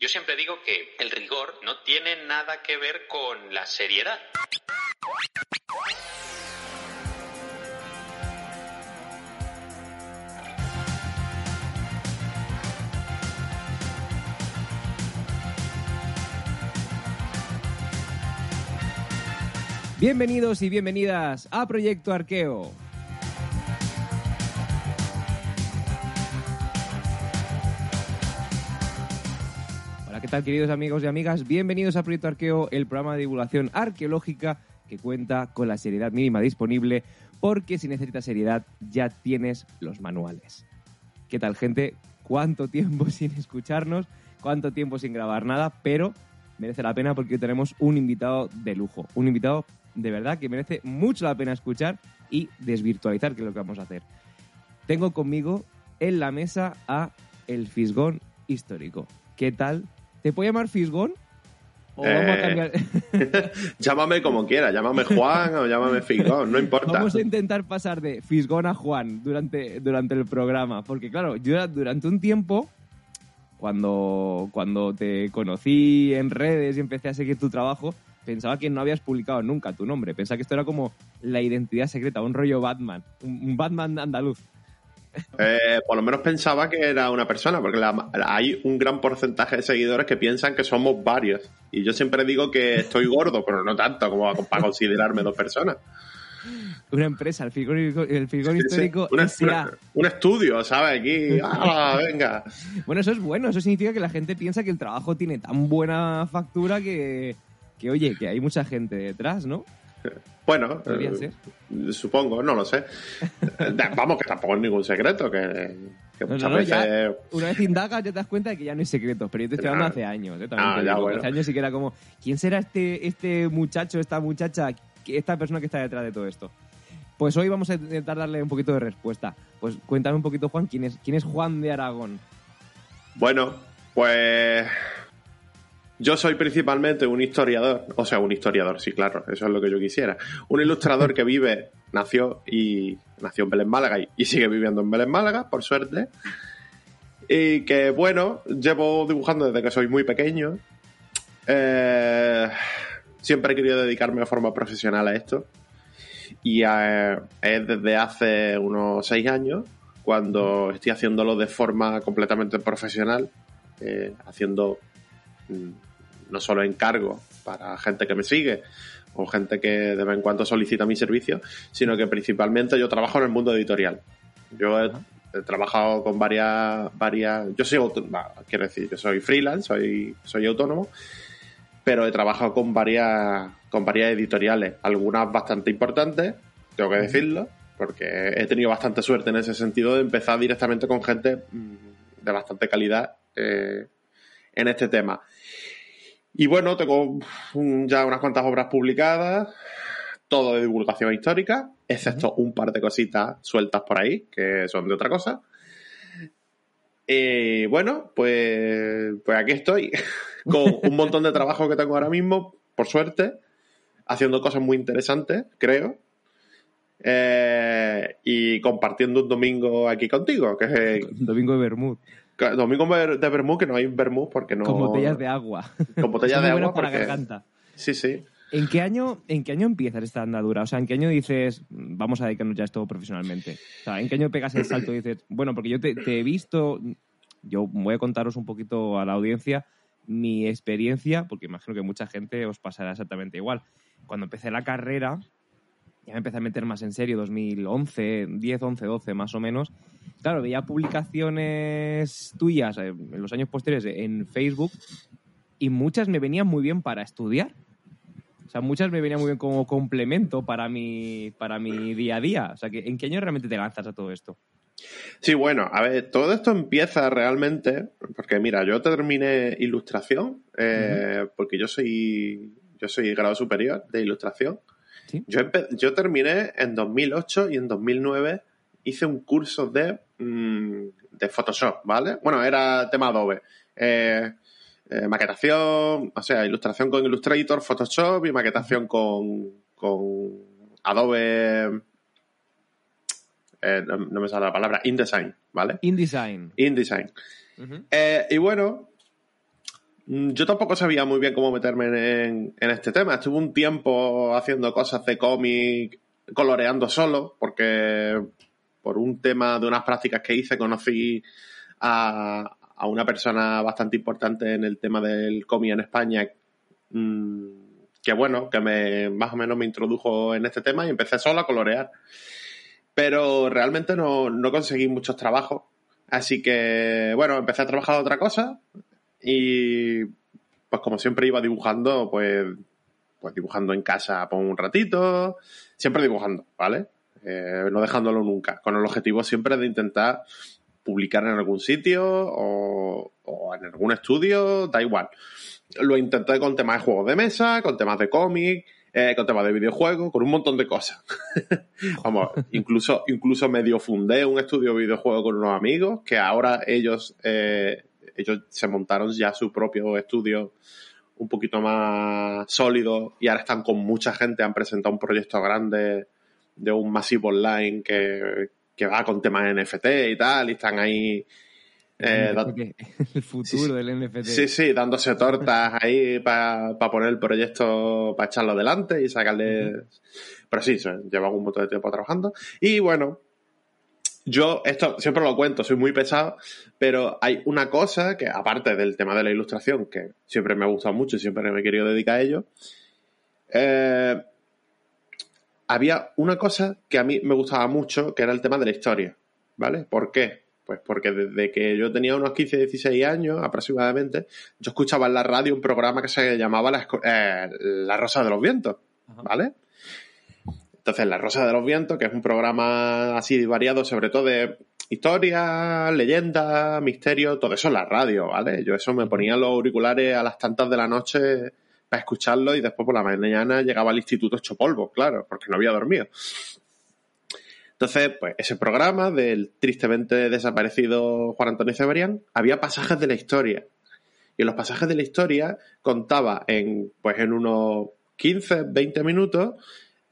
Yo siempre digo que el rigor no tiene nada que ver con la seriedad. Bienvenidos y bienvenidas a Proyecto Arqueo. ¿Qué tal queridos amigos y amigas? Bienvenidos a Proyecto Arqueo, el programa de divulgación arqueológica que cuenta con la seriedad mínima disponible porque si necesitas seriedad ya tienes los manuales. ¿Qué tal gente? ¿Cuánto tiempo sin escucharnos? ¿Cuánto tiempo sin grabar nada? Pero merece la pena porque hoy tenemos un invitado de lujo, un invitado de verdad que merece mucho la pena escuchar y desvirtualizar, que es lo que vamos a hacer. Tengo conmigo en la mesa a el Fisgón histórico. ¿Qué tal? ¿Te puedo llamar Fisgón? ¿O vamos a Eh, cambiar? llámame como quiera, llámame Juan o llámame Figón, no importa. Vamos a intentar pasar de Fisgón a Juan durante, durante el programa. Porque, claro, yo durante un tiempo, cuando, cuando te conocí en redes y empecé a seguir tu trabajo, pensaba que no habías publicado nunca tu nombre. Pensaba que esto era como la identidad secreta, un rollo Batman, un Batman andaluz. Eh, por lo menos pensaba que era una persona, porque la- hay un gran porcentaje de seguidores que piensan que somos varios. Y yo siempre digo que estoy gordo, pero no tanto como para considerarme dos personas. Una empresa, el el Fisgón Sí, sí. histórico Una- una- un estudio, ¿sabes? Aquí, ¡ah, venga! Bueno, eso es bueno, eso significa que la gente piensa que el trabajo tiene tan buena factura que, que oye, que hay mucha gente detrás, ¿no? Bueno, eh, supongo, no lo sé. Vamos, que tampoco es ningún secreto, que, que No, muchas no, no, ya- veces... Una vez indagas ya te das cuenta de que ya no hay secretos, pero yo te estoy hablando Ah. hace años. ¿eh? También Ah, ya, digo, bueno. Hace años sí que era como, ¿quién será este, este muchacho, esta muchacha, esta persona que está detrás de todo esto? Pues hoy vamos a intentar darle un poquito de respuesta. Pues cuéntame un poquito, Juan, ¿quién es, quién es Juan de Aragón? Bueno, pues yo soy principalmente un historiador, o sea, un historiador, sí, claro, eso es lo que yo quisiera. Un ilustrador que vive, nació y nació en Belén Málaga y, sigue viviendo en Belén Málaga, por suerte. Y que, bueno, llevo dibujando desde que soy muy pequeño. Eh, siempre he querido dedicarme de forma profesional a esto. Y eh, es desde hace unos seis años cuando estoy haciéndolo de forma completamente profesional, eh, haciendo mm, no solo encargo para gente que me sigue o gente que de vez en cuando solicita mi servicio, sino que principalmente yo trabajo en el mundo editorial. Yo he, he trabajado con varias, varias, yo soy autónomo, quiero decir, yo soy freelance, soy, soy autónomo, pero he trabajado con varias, con varias editoriales, algunas bastante importantes, tengo que decirlo, porque he tenido bastante suerte en ese sentido de empezar directamente con gente mm, de bastante calidad eh, en este tema. Y bueno, tengo mm, ya unas cuantas obras publicadas, todo de divulgación histórica, excepto un par de cositas sueltas por ahí, que son de otra cosa. Y bueno, pues, pues aquí estoy, con un montón de trabajo que tengo ahora mismo, por suerte, haciendo cosas muy interesantes, creo. Eh, y compartiendo un domingo aquí contigo, que es Domingo de Bermud, domingo de Bermú, que no hay Bermú porque no. con botellas de agua. Con botellas de agua para porque. garganta. Sí, sí. ¿En qué año, en qué año empiezas esta andadura? O sea, ¿en qué año dices, vamos a dedicarnos ya a esto profesionalmente? O sea, ¿en qué año pegas el salto y dices, bueno, porque yo te, te he visto, yo voy a contaros un poquito a la audiencia mi experiencia, porque imagino que mucha gente os pasará exactamente igual. Cuando empecé la carrera, ya me empecé a meter más en serio, 2011, 10, 11, 12 más o menos. Claro, veía publicaciones tuyas eh, en los años posteriores en Facebook y muchas me venían muy bien para estudiar. O sea, muchas me venían muy bien como complemento para mi, para mi día a día. O sea, ¿en qué año realmente te lanzas a todo esto? Sí, bueno, a ver, todo esto empieza realmente, porque mira, yo terminé ilustración, eh, porque yo soy, yo soy grado superior de ilustración. Sí. Yo, yo terminé en 2008 y en 2009 hice un curso de, mm, de Photoshop, ¿vale? Bueno, era tema Adobe. Eh, eh, maquetación, o sea, ilustración con Illustrator, Photoshop y maquetación con, con Adobe. eh, no, no me sale la palabra, InDesign, ¿vale? InDesign. InDesign. Y bueno, yo tampoco sabía muy bien cómo meterme en, en este tema. Estuve un tiempo haciendo cosas de cómic, coloreando solo, porque por un tema de unas prácticas que hice conocí a, a una persona bastante importante en el tema del cómic en España, mmm, que bueno, que me más o menos me introdujo en este tema y empecé solo a colorear. Pero realmente no, no conseguí muchos trabajos. Así que, bueno, empecé a trabajar otra cosa y pues como siempre iba dibujando, pues, pues dibujando en casa por un ratito, siempre dibujando, ¿vale? Eh, no dejándolo nunca, con el objetivo siempre de intentar publicar en algún sitio o, o en algún estudio, da igual. Lo intenté con temas de juegos de mesa, con temas de cómic, eh, con temas de videojuegos, con un montón de cosas. Vamos, incluso, incluso medio fundé un estudio de videojuegos con unos amigos que ahora ellos, eh, ellos se montaron ya su propio estudio un poquito más sólido y ahora están con mucha gente, han presentado un proyecto grande de un masivo online que, que va con temas NFT y tal, y están ahí. Eh, el futuro sí, del NFT. Sí, sí, dándose tortas ahí para pa poner el proyecto, para echarlo adelante y sacarle. Uh -huh. Pero sí, llevan un montón de tiempo trabajando. Y bueno, yo esto siempre lo cuento, soy muy pesado, pero hay una cosa que, aparte del tema de la ilustración, que siempre me ha gustado mucho y siempre me he querido dedicar a ello, eh, había una cosa que a mí me gustaba mucho, que era el tema de la historia, ¿vale? ¿Por qué? Pues porque desde que yo tenía unos 15, 16 años aproximadamente, yo escuchaba en la radio un programa que se llamaba La, eh, la Rosa de los Vientos, ¿vale? Entonces, La Rosa de los Vientos, que es un programa así variado, sobre todo de historia, leyenda, misterio, todo eso en la radio, ¿vale? Yo eso me ponía los auriculares a las tantas de la noche para escucharlo y después por la mañana llegaba al instituto hecho polvo, claro, porque no había dormido. Entonces, pues ese programa del tristemente desaparecido Juan Antonio Cebrián, había pasajes de la historia. Y en los pasajes de la historia contaba en, pues en unos 15, 20 minutos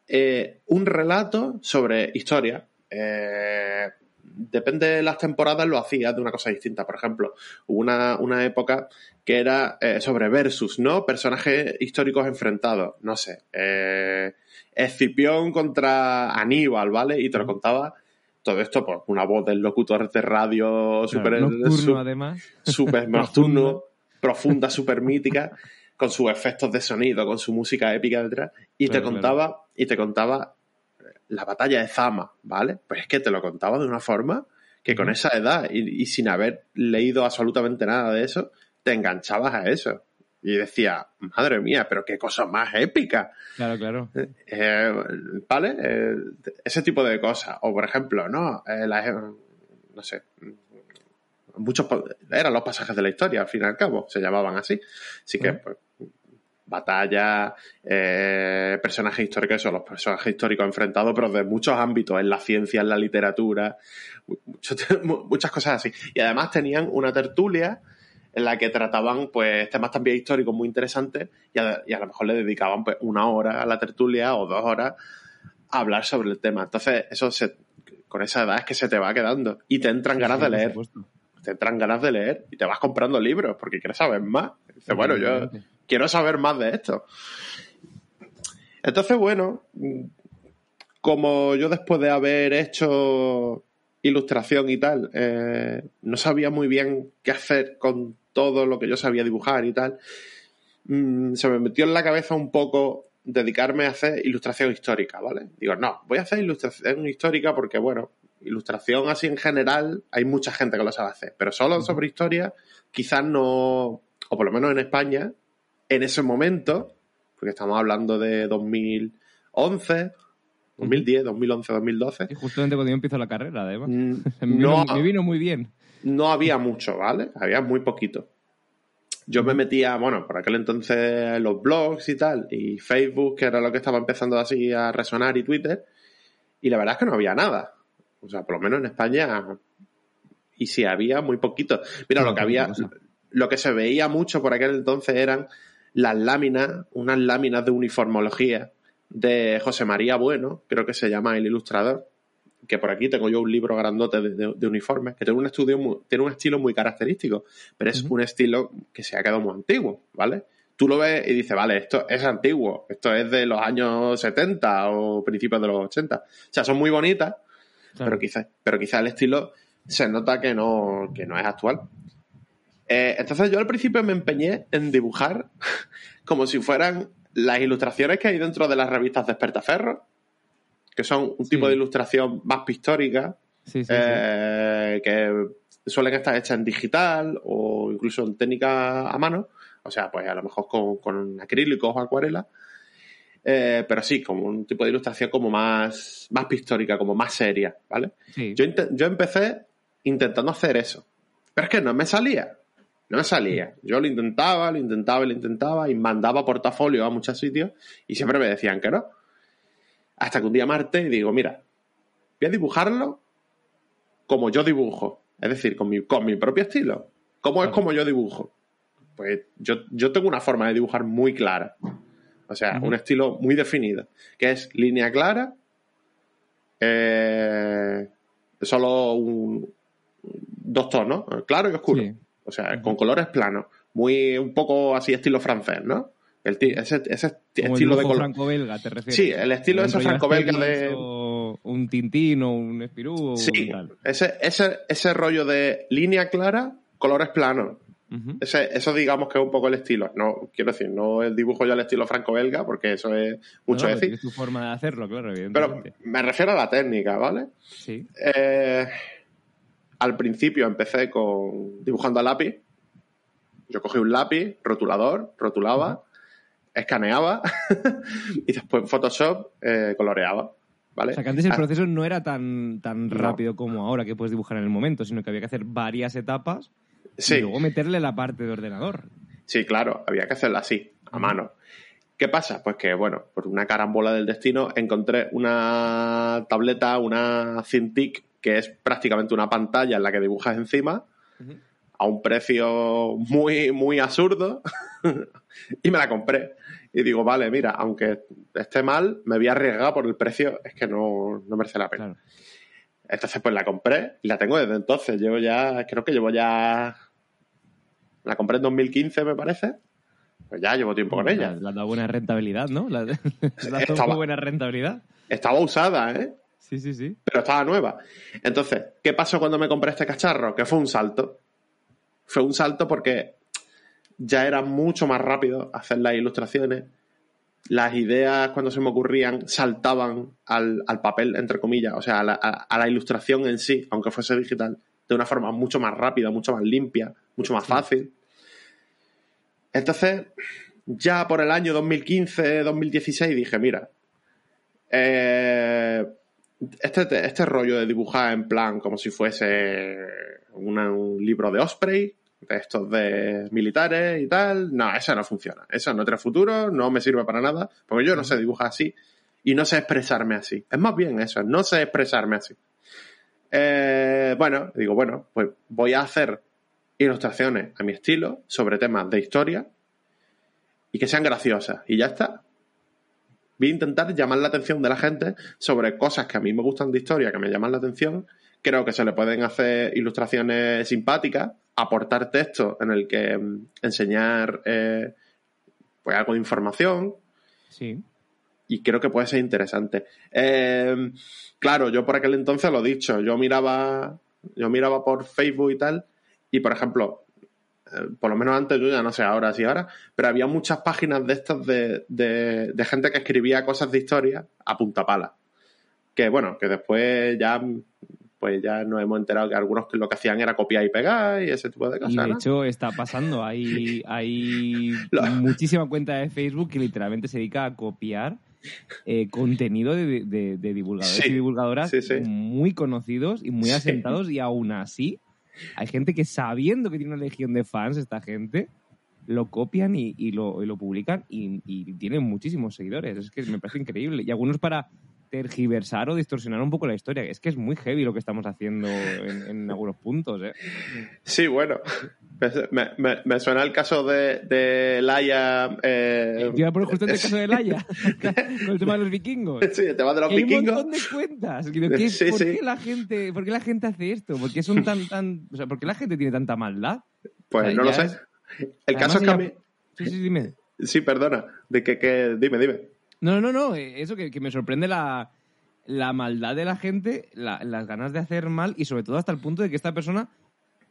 eh, un relato sobre historia. Eh, depende de las temporadas, lo hacía de una cosa distinta. Por ejemplo, hubo una, una época que era eh, sobre versus, ¿no? Personajes históricos enfrentados. No sé. Eh, Escipión contra Aníbal, ¿vale? Y te lo contaba todo esto por una voz del locutor de radio súper claro, nocturno, su, además. Súper nocturno, profunda, súper mítica, con sus efectos de sonido, con su música épica detrás. Y claro, te contaba, claro. y te contaba la batalla de Zama, ¿vale? Pues es que te lo contaba de una forma que con esa edad y, y, sin haber leído absolutamente nada de eso, te enganchabas a eso. Y decía, madre mía, pero qué cosa más épica. Claro, claro. Eh, ¿Vale? Eh, ese tipo de cosas. O, por ejemplo, ¿no? Eh, la, no sé. Muchos eran los pasajes de la historia, al fin y al cabo, se llamaban así. Así que, pues, batalla, eh, personajes históricos, eso, los personajes históricos enfrentados, pero de muchos ámbitos, en la ciencia, en la literatura, muchas cosas así. Y además tenían una tertulia en la que trataban pues temas también históricos muy interesantes y a, y a lo mejor le dedicaban pues una hora a la tertulia o dos horas a hablar sobre el tema. Entonces, eso se, con esa edad es que se te va quedando y te entran ganas de leer. Te entran ganas de leer y te vas comprando libros porque quieres saber más. Dices, bueno, yo quiero saber más de esto. Entonces, bueno, como yo después de haber hecho ilustración y tal, eh, no sabía muy bien qué hacer con todo lo que yo sabía dibujar y tal, mmm, se me metió en la cabeza un poco dedicarme a hacer ilustración histórica, ¿vale? Digo, no, voy a hacer ilustración histórica porque, bueno, ilustración así en general, hay mucha gente que lo sabe hacer, pero solo sobre historia, quizás no, o por lo menos en España, en ese momento, porque estamos hablando de 2011, 2010, 2011, 2012. Y justamente cuando yo empiezo la carrera, además. Mm, me, vino, no, me vino muy bien. No había mucho, ¿vale? Había muy poquito. Yo me metía, bueno, por aquel entonces los blogs y tal, y Facebook, que era lo que estaba empezando así a resonar, y Twitter, y la verdad es que no había nada. O sea, por lo menos en España, y si había, muy poquito. Mira, no, lo que había, lo que se veía mucho por aquel entonces eran las láminas, unas láminas de uniformología de José María Bueno, creo que se llama el ilustrador, que por aquí tengo yo un libro grandote de, de, de uniformes, que tiene un, estudio muy- tiene un estilo muy característico, pero es un estilo que se ha quedado muy antiguo, ¿vale? Tú lo ves y dices, vale, esto es antiguo, esto es de los años 70 o principios de los 80. O sea, son muy bonitas, Claro. pero quizás pero quizá el estilo se nota que no, que no es actual. Eh, entonces yo al principio me empeñé en dibujar como si fueran las ilustraciones que hay dentro de las revistas de Espertaferro, que son un tipo Sí. de ilustración más pictórica, Sí, sí, sí. eh, que suelen estar hechas en digital o incluso en técnica a mano, o sea, pues a lo mejor con, con acrílicos o acuarela, Eh, pero sí, como un tipo de ilustración como más, más pictórica, como más seria, ¿vale? Yo, yo empecé intentando hacer eso, pero es que no me salía, no me salía. Yo lo intentaba, lo intentaba y lo intentaba y mandaba portafolio a muchos sitios y siempre me decían que no. Hasta que un día Marte y digo, mira, voy a dibujarlo como yo dibujo. Es decir, con mi, con mi propio estilo. ¿Cómo es Claro. como yo dibujo? Pues yo, yo tengo una forma de dibujar muy clara. O sea, un estilo muy definido. Que es línea clara, eh, solo un, dos tonos, claro y oscuro. Sí. O sea, con colores planos. Muy, un poco así estilo francés, ¿no? El ese, ese Como el estilo de dibujo color. franco-belga, ¿te refieres? Sí, el estilo Un ese franco-belga de- o un Tintín o un Espirú o Sí, tal. ese, ese, ese rollo de línea clara, colores planos. Ese, eso digamos que es un poco el estilo. No, quiero decir, no el dibujo ya el estilo franco-belga, porque eso es mucho No, decir. Es tu forma de hacerlo, claro, Pero evidentemente. me refiero a la técnica, ¿vale? Sí. Eh, al principio empecé con dibujando a lápiz. Yo cogí un lápiz, rotulador, rotulaba, escaneaba y después en Photoshop eh, coloreaba, ¿vale? O sea, que antes el Ah, proceso no era tan, tan No. rápido como ahora, que puedes dibujar en el momento, sino que había que hacer varias etapas y sí, luego meterle la parte de ordenador. sí, claro, había que hacerlo así, a mano. ¿Qué pasa? Pues que, bueno, por una carambola del destino encontré una tableta, una Cintiq, que es prácticamente una pantalla en la que dibujas encima, a un precio muy, muy absurdo y me la compré. Y digo, vale, mira, aunque esté mal, me voy a arriesgar por el precio, es que no, no merece la pena. Claro. Entonces, pues la compré y la tengo desde entonces. Llevo ya, creo que llevo ya. La compré en 2015, me parece. Pues ya llevo tiempo con ella. Le ha dado buena rentabilidad, ¿no? Ha dado Estaba- buena rentabilidad. Estaba usada, ¿eh? Sí, sí, sí. pero estaba nueva. Entonces, ¿qué pasó cuando me compré este cacharro? Que fue un salto. Fue un salto porque ya era mucho más rápido hacer las ilustraciones. Las ideas, cuando se me ocurrían, saltaban al, al papel, entre comillas, o sea, a la, a- a la ilustración en sí, aunque fuese digital, de una forma mucho más rápida, mucho más limpia, mucho más fácil. Entonces, ya por el año 2015-2016 dije, mira, eh, este, este rollo de dibujar en plan como si fuese una- un libro de Osprey, de estos de militares y tal, no, eso no funciona. Eso no tiene futuro, no me sirve para nada, porque yo no sé dibujar así y no sé expresarme así. Es más bien eso, no sé expresarme así. Eh, bueno, digo, bueno, pues voy a hacer ilustraciones a mi estilo sobre temas de historia y que sean graciosas. Y ya está. Voy a intentar llamar la atención de la gente sobre cosas que a mí me gustan de historia, que me llaman la atención. Creo que se le pueden hacer ilustraciones simpáticas, aportar texto en el que mm, enseñar eh, pues algo de información Sí. y creo que puede ser interesante. Eh, claro, yo por aquel entonces lo he dicho, yo miraba, yo miraba por Facebook y tal, y por ejemplo, por lo menos antes, yo ya no sé ahora si ahora, pero había muchas páginas de estas de, de, de gente que escribía cosas de historia a punta pala. Que bueno, que después ya pues ya nos hemos enterado que algunos que lo que hacían era copiar y pegar y ese tipo de cosas. Y de ¿no? hecho está pasando. Hay, hay muchísima cuenta de Facebook que literalmente se dedica a copiar eh, contenido de, de- de divulgadores Sí, y divulgadoras sí, sí. muy conocidos y muy Sí. asentados y aún así hay gente que sabiendo que tiene una legión de fans esta gente lo copian y, lo, publican y, y tienen muchísimos seguidores. Es que me parece increíble. Y algunos para tergiversar o distorsionar un poco la historia. Es que es muy heavy lo que estamos haciendo en, en algunos puntos. ¿eh? Sí, bueno. Me, me, me, suena el caso de, de Laia. Eh... Yo iba a poner justo el caso de Laia, con el tema de los vikingos. Sí, el tema de los Hay vikingos. un montón de cuentas. ¿Qué, Sí, ¿por, sí. Qué la gente, ¿Por qué la gente hace esto? ¿Por qué son tan, tan, o sea, ¿por qué la gente tiene tanta maldad? Pues O sea, no lo sé. es- El Además, caso es que a ya- mí. Sí, sí, dime. Sí, perdona. De que, que... Dime, dime. No, no, no, eh, eso que, que me sorprende la, la maldad de la gente, la- las ganas de hacer mal y sobre todo hasta el punto de que esta persona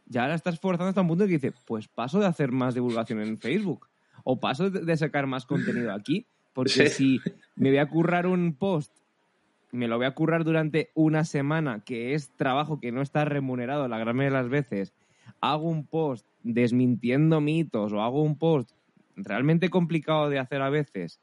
ya la está esforzando hasta un punto que dice, pues paso de hacer más divulgación en Facebook o paso de, de sacar más contenido aquí, porque Sí. si me voy a currar un post, me lo voy a currar durante una semana, que es trabajo que no está remunerado la gran mayoría de las veces, hago un post desmintiendo mitos o hago un post realmente complicado de hacer a veces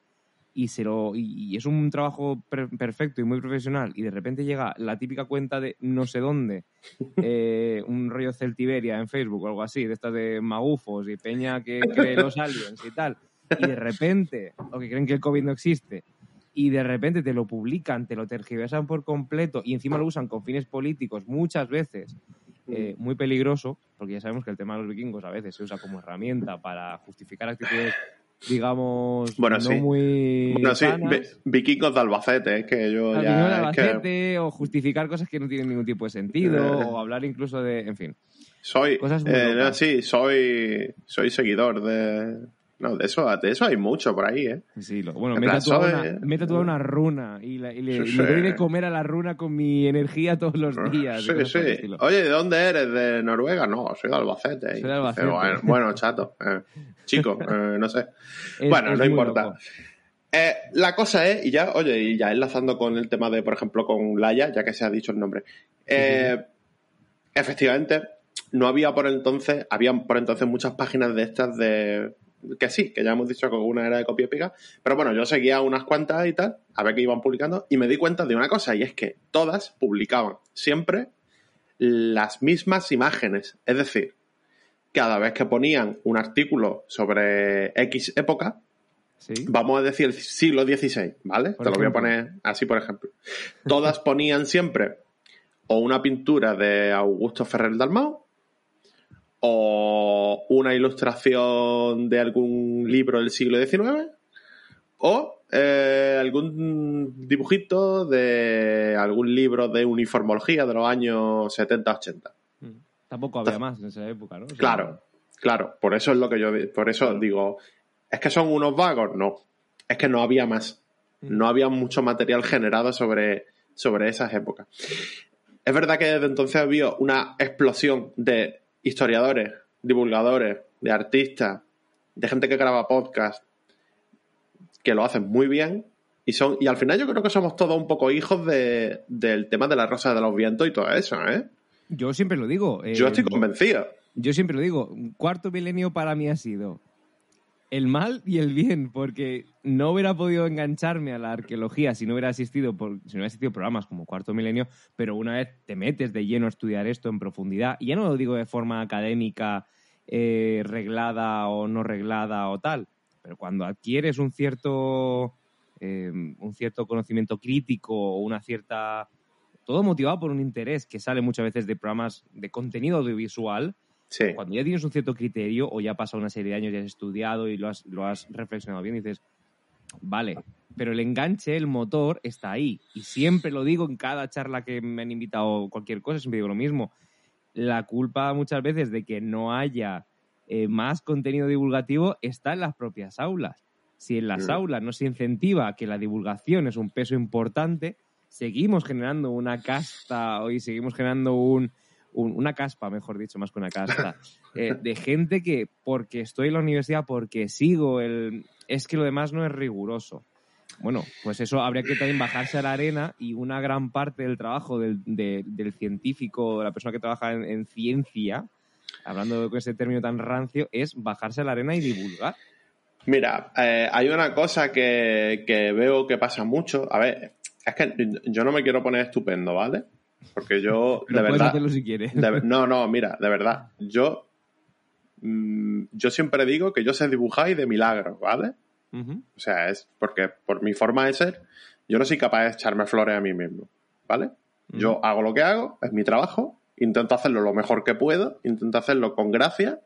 y se lo y, y es un trabajo per- perfecto y muy profesional y de repente llega la típica cuenta de no sé dónde eh, un rollo Celtiberia en Facebook o algo así de estas de magufos y peña que cree los aliens y tal y de repente o que creen que el COVID no existe y de repente te lo publican, te lo tergiversan por completo y encima lo usan con fines políticos muchas veces eh, muy peligroso, porque ya sabemos que el tema de los vikingos a veces se usa como herramienta para justificar actitudes, digamos, Bueno, no sí. muy Bueno, sí, sanas. vikingos de Albacete, es que yo ya. de es que Albacete, o justificar cosas que no tienen ningún tipo de sentido, o hablar incluso de, en fin. soy. cosas muy eh, sí, soy. Soy seguidor de. No, de eso, de eso hay mucho por ahí, ¿eh? Sí, lo- bueno, En me he, soy- una, me he tatuado una runa y, la- y le, Sí, le doy de comer a la runa con mi energía todos los días. y Sí, sí. Oye, ¿de dónde eres? ¿De Noruega? No, soy de Albacete. Soy de Albacete. Bueno, bueno, chato. eh, chico, eh, no sé. Es- bueno, es no importa. Eh, la cosa es, y ya, oye, y ya enlazando con el tema de, por ejemplo, con Laia, ya que se ha dicho el nombre. Efectivamente, no había por entonces, había por entonces muchas páginas de estas de. Que sí, que ya hemos dicho que una era de copia y pega. Pero bueno, yo seguía unas cuantas y tal, a ver qué iban publicando, y me di cuenta de una cosa, y es que todas publicaban siempre las mismas imágenes. Es decir, cada vez que ponían un artículo sobre X época, Sí. vamos a decir el siglo XVI, ¿vale? Te lo voy a poner así, por ejemplo. Todas ponían siempre o una pintura de Augusto Ferrer Dalmau o una ilustración de algún libro del siglo XIX o eh, algún dibujito de algún libro de uniformología de los años 70-80. Mm. Tampoco había más en esa época, ¿no? O sea, Claro, claro, por eso es lo que yo por eso digo, es que son unos vagos, no, es que no había más, no había mucho material generado sobre, sobre esas épocas. Es verdad que desde entonces había una explosión de historiadores, divulgadores, de artistas, de gente que graba podcast, que lo hacen muy bien y son y al final yo creo que somos todos un poco hijos de, del tema de la rosa de los vientos y todo eso, ¿eh? Yo siempre lo digo. eh, Yo estoy convencido. Yo siempre lo digo, cuarto milenio para mí ha sido el mal y el bien, porque no hubiera podido engancharme a la arqueología si no hubiera asistido por, si no hubiera asistido programas como cuarto milenio, pero una vez te metes de lleno a estudiar esto en profundidad, y ya no lo digo de forma académica, eh, reglada o no reglada o tal, pero cuando adquieres un cierto eh, un cierto conocimiento crítico o una cierta todo motivado por un interés que sale muchas veces de programas de contenido audiovisual, Sí. cuando ya tienes un cierto criterio o ya ha pasado una serie de años y has estudiado y lo has, lo has reflexionado bien, dices, vale, pero el enganche, el motor está ahí. Y siempre lo digo en cada charla que me han invitado cualquier cosa, siempre digo lo mismo. La culpa muchas veces de que no haya eh, más contenido divulgativo está en las propias aulas. Si en las Mm. aulas no se incentiva que la divulgación es un peso importante, seguimos generando una casta y seguimos generando un, un- una caspa, mejor dicho, más que una casta, eh, de gente que porque estoy en la universidad, porque sigo el... Es que lo demás no es riguroso. Bueno, pues eso habría que también bajarse a la arena y una gran parte del trabajo del, de- del científico, de la persona que trabaja en, en ciencia, hablando con ese término tan rancio, es bajarse a la arena y divulgar. Mira, eh, hay una cosa que, que veo que pasa mucho. A ver, es que yo no me quiero poner estupendo, ¿vale? Porque yo, de puedes verdad. hacerlo si quieres. de- no, no, mira, de verdad. Yo, mm, yo siempre digo que yo sé dibujar y de milagros, ¿vale? O sea, es porque por mi forma de ser, yo no soy capaz de echarme flores a mí mismo, ¿vale? Yo hago lo que hago, es mi trabajo, intento hacerlo lo mejor que puedo, intento hacerlo con gracia.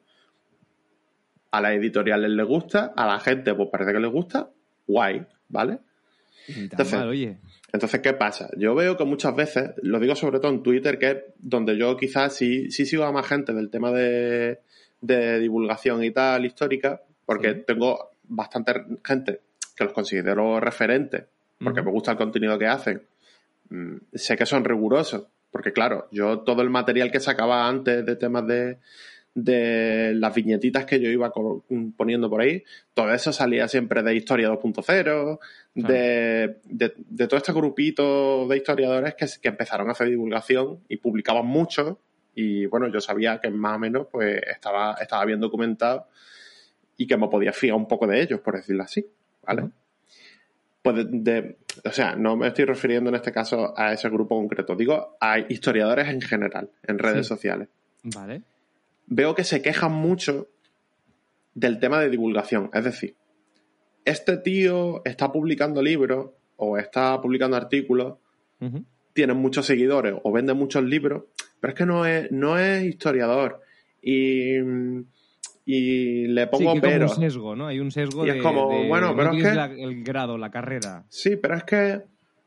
A las editoriales les gusta, a la gente pues parece que les gusta, guay, ¿vale? Entonces, oye. entonces, ¿qué pasa? Yo veo que muchas veces, lo digo sobre todo en Twitter, que es donde yo quizás sí, sí sigo a más gente del tema de, de divulgación y tal, histórica, porque tengo bastante gente que los considero referentes, porque me gusta el contenido que hacen. Mm, sé que son rigurosos, porque claro, yo todo el material que sacaba antes de temas de, de las viñetitas que yo iba poniendo por ahí, todo eso salía siempre de Historia 2.0, de, de, todo este grupito de historiadores que, que, empezaron a hacer divulgación y publicaban mucho. Y bueno, yo sabía que más o menos pues estaba, estaba bien documentado y que me podía fiar un poco de ellos, por decirlo así. ¿Vale? Pues de, o sea, no me estoy refiriendo en este caso a ese grupo concreto, digo a historiadores en general, en redes sociales. Vale. Veo que se quejan mucho del tema de divulgación. Es decir, este tío está publicando libros o está publicando artículos, tiene muchos seguidores o vende muchos libros, pero es que no es, no es historiador. Y y le pongo sí, pero. Hay un sesgo, ¿no? Hay un sesgo y de, es como, bueno, pero es que... el grado, la carrera. Sí, pero es que...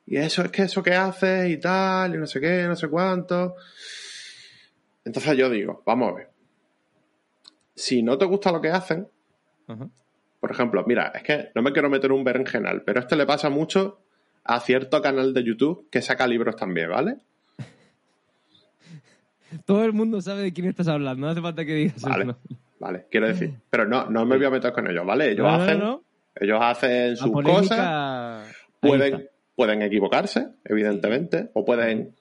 Y eso es que eso que haces y tal, y no sé qué, no sé cuánto. Entonces yo digo, vamos a ver. Si no te gusta lo que hacen, por ejemplo, mira, es que no me quiero meter un berenjenal, pero esto le pasa mucho a cierto canal de YouTube que saca libros también, ¿vale? Todo el mundo sabe de quién estás hablando, no hace falta que digas vale. Vale, quiero decir. Pero no, no me voy a meter con ellos, ¿vale? Ellos hacen. Ellos hacen sus cosas. Pueden, pueden equivocarse, evidentemente. O pueden.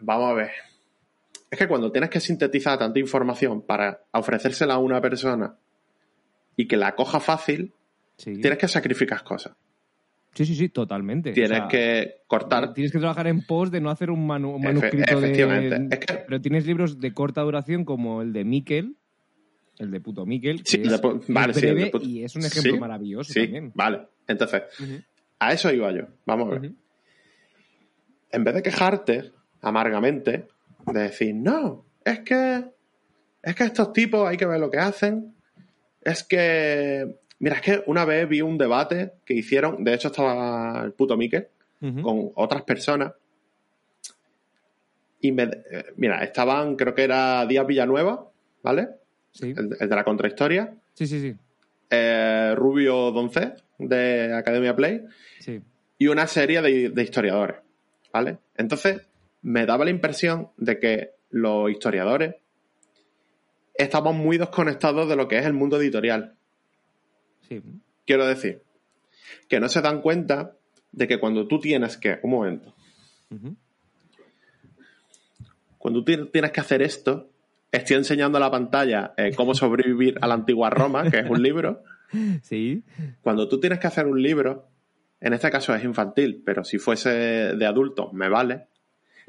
Vamos a ver. Es que cuando tienes que sintetizar tanta información para ofrecérsela a una persona y que la coja fácil, tienes que sacrificar cosas. Sí, sí, sí, totalmente. Tienes que cortar. Tienes que trabajar en pos de no hacer un, manuscrito efectivamente. Pero tienes libros de corta duración como el de Miquel, el de puto Miquel, sí, vale, sí, y es un ejemplo maravilloso sí, también. Vale, entonces, a eso iba yo. Vamos a ver. En vez de quejarte amargamente, de decir, no, es que es que estos tipos hay que ver lo que hacen, es que Mira, es que una vez vi un debate que hicieron, de hecho estaba el puto Miquel, con otras personas. Y me, mira, estaban, creo que era Díaz Villanueva, ¿vale? Sí. El, de la contrahistoria. Sí, sí, sí. Eh, Rubio Doncé, de Academia Play. Sí. Y una serie de, de historiadores, ¿vale? Entonces, me daba la impresión de que los historiadores estamos muy desconectados de lo que es el mundo editorial. Quiero decir, que no se dan cuenta de que cuando tú tienes que, un momento, cuando tú tienes que hacer esto, estoy enseñando a la pantalla eh, cómo sobrevivir a la antigua Roma, que es un libro. Sí. Cuando tú tienes que hacer un libro, en este caso es infantil, pero si fuese de adulto, me vale.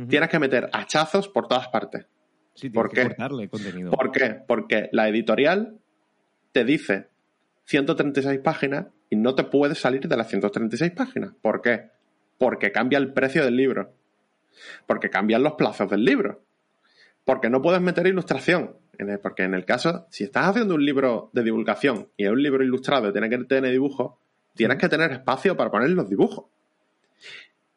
Tienes que meter hachazos por todas partes. Sí, ¿Por qué? contenido. ¿Por qué? Porque la editorial te dice 136 páginas y no te puedes salir de las 136 páginas. ¿Por qué? Porque cambia el precio del libro. Porque cambian los plazos del libro. Porque no puedes meter ilustración. Porque en el caso, si estás haciendo un libro de divulgación y es un libro ilustrado y tiene que tener dibujos, tienes que tener espacio para poner los dibujos.